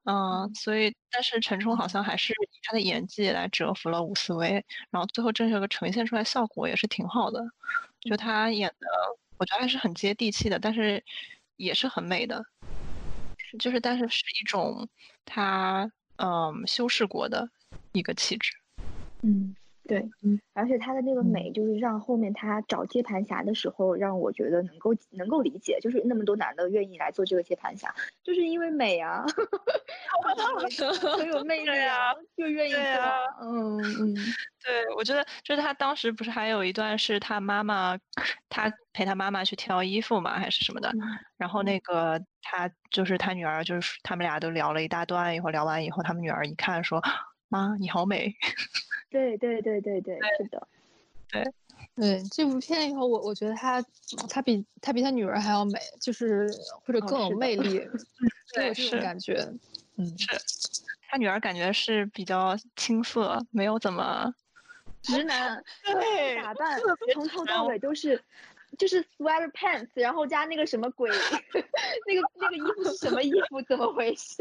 嗯，所以但是陈冲好像还是以他的演技来折服了伍思薇，然后最后这个呈现出来效果也是挺好的，就他演的，我觉得还是很接地气的，但是也是很美的，就是但是是一种他。嗯，修饰过的一个气质。嗯，对，嗯，而且他的那个美，就是让后面他找接盘侠的时候，让我觉得能够能够理解，就是那么多男的愿意来做这个接盘侠，就是因为美啊，很有魅力啊，就愿意做。嗯嗯，对，我觉得就是他当时不是还有一段是他妈妈，他陪他妈妈去挑衣服嘛，还是什么的，然后那个他就是他女儿，就是他们俩都聊了一大段，以后聊完以后，他们女儿一看说。妈，你好美！对对对对对，是的，对对。这部片以后，我我觉得他他比他比他女儿还要美，就是或者更有魅力，对，这种感觉。嗯，是他女儿感觉是比较青涩，没有怎么直男，对，打扮从头到尾都是。就是 sweater pants，然后加那个什么鬼，那个那个衣服是什么衣服？怎么回事？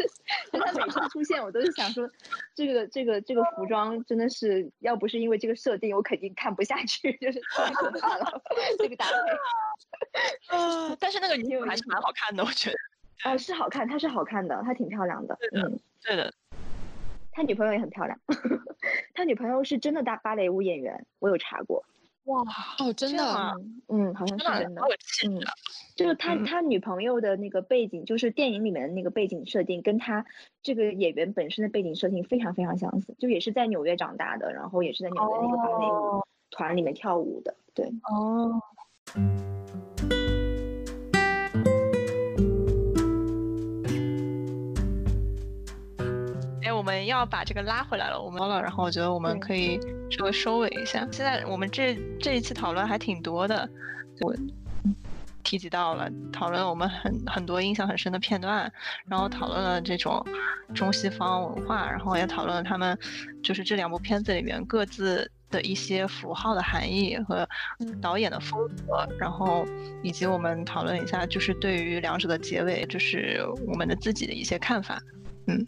就他每次出现，我都是想说，这个这个这个服装真的是，要不是因为这个设定，我肯定看不下去，就是太可怕了，这个搭配。啊，但是那个女服还是蛮好看的，我觉得。啊，是好看，她是好看的，她挺漂亮的。嗯，对的。他女朋友也很漂亮，他女朋友是真的大芭蕾舞演员，我有查过。哇哦，真的，嗯，好像是真的，嗯，就是。他他女朋友的那个背景，就是电影里面的那个背景设定，跟他这个演员本身的背景设定非常非常相似，就也是在纽约长大的，然后也是在纽约那个芭蕾舞团里面跳舞的，对，哦。们要把这个拉回来了，我们了，然后我觉得我们可以稍微收尾一下。现在我们这这一期讨论还挺多的，我提及到了讨论我们很很多印象很深的片段，然后讨论了这种中西方文化，然后也讨论了他们就是这两部片子里面各自的一些符号的含义和导演的风格，然后以及我们讨论一下就是对于两者的结尾，就是我们的自己的一些看法，嗯。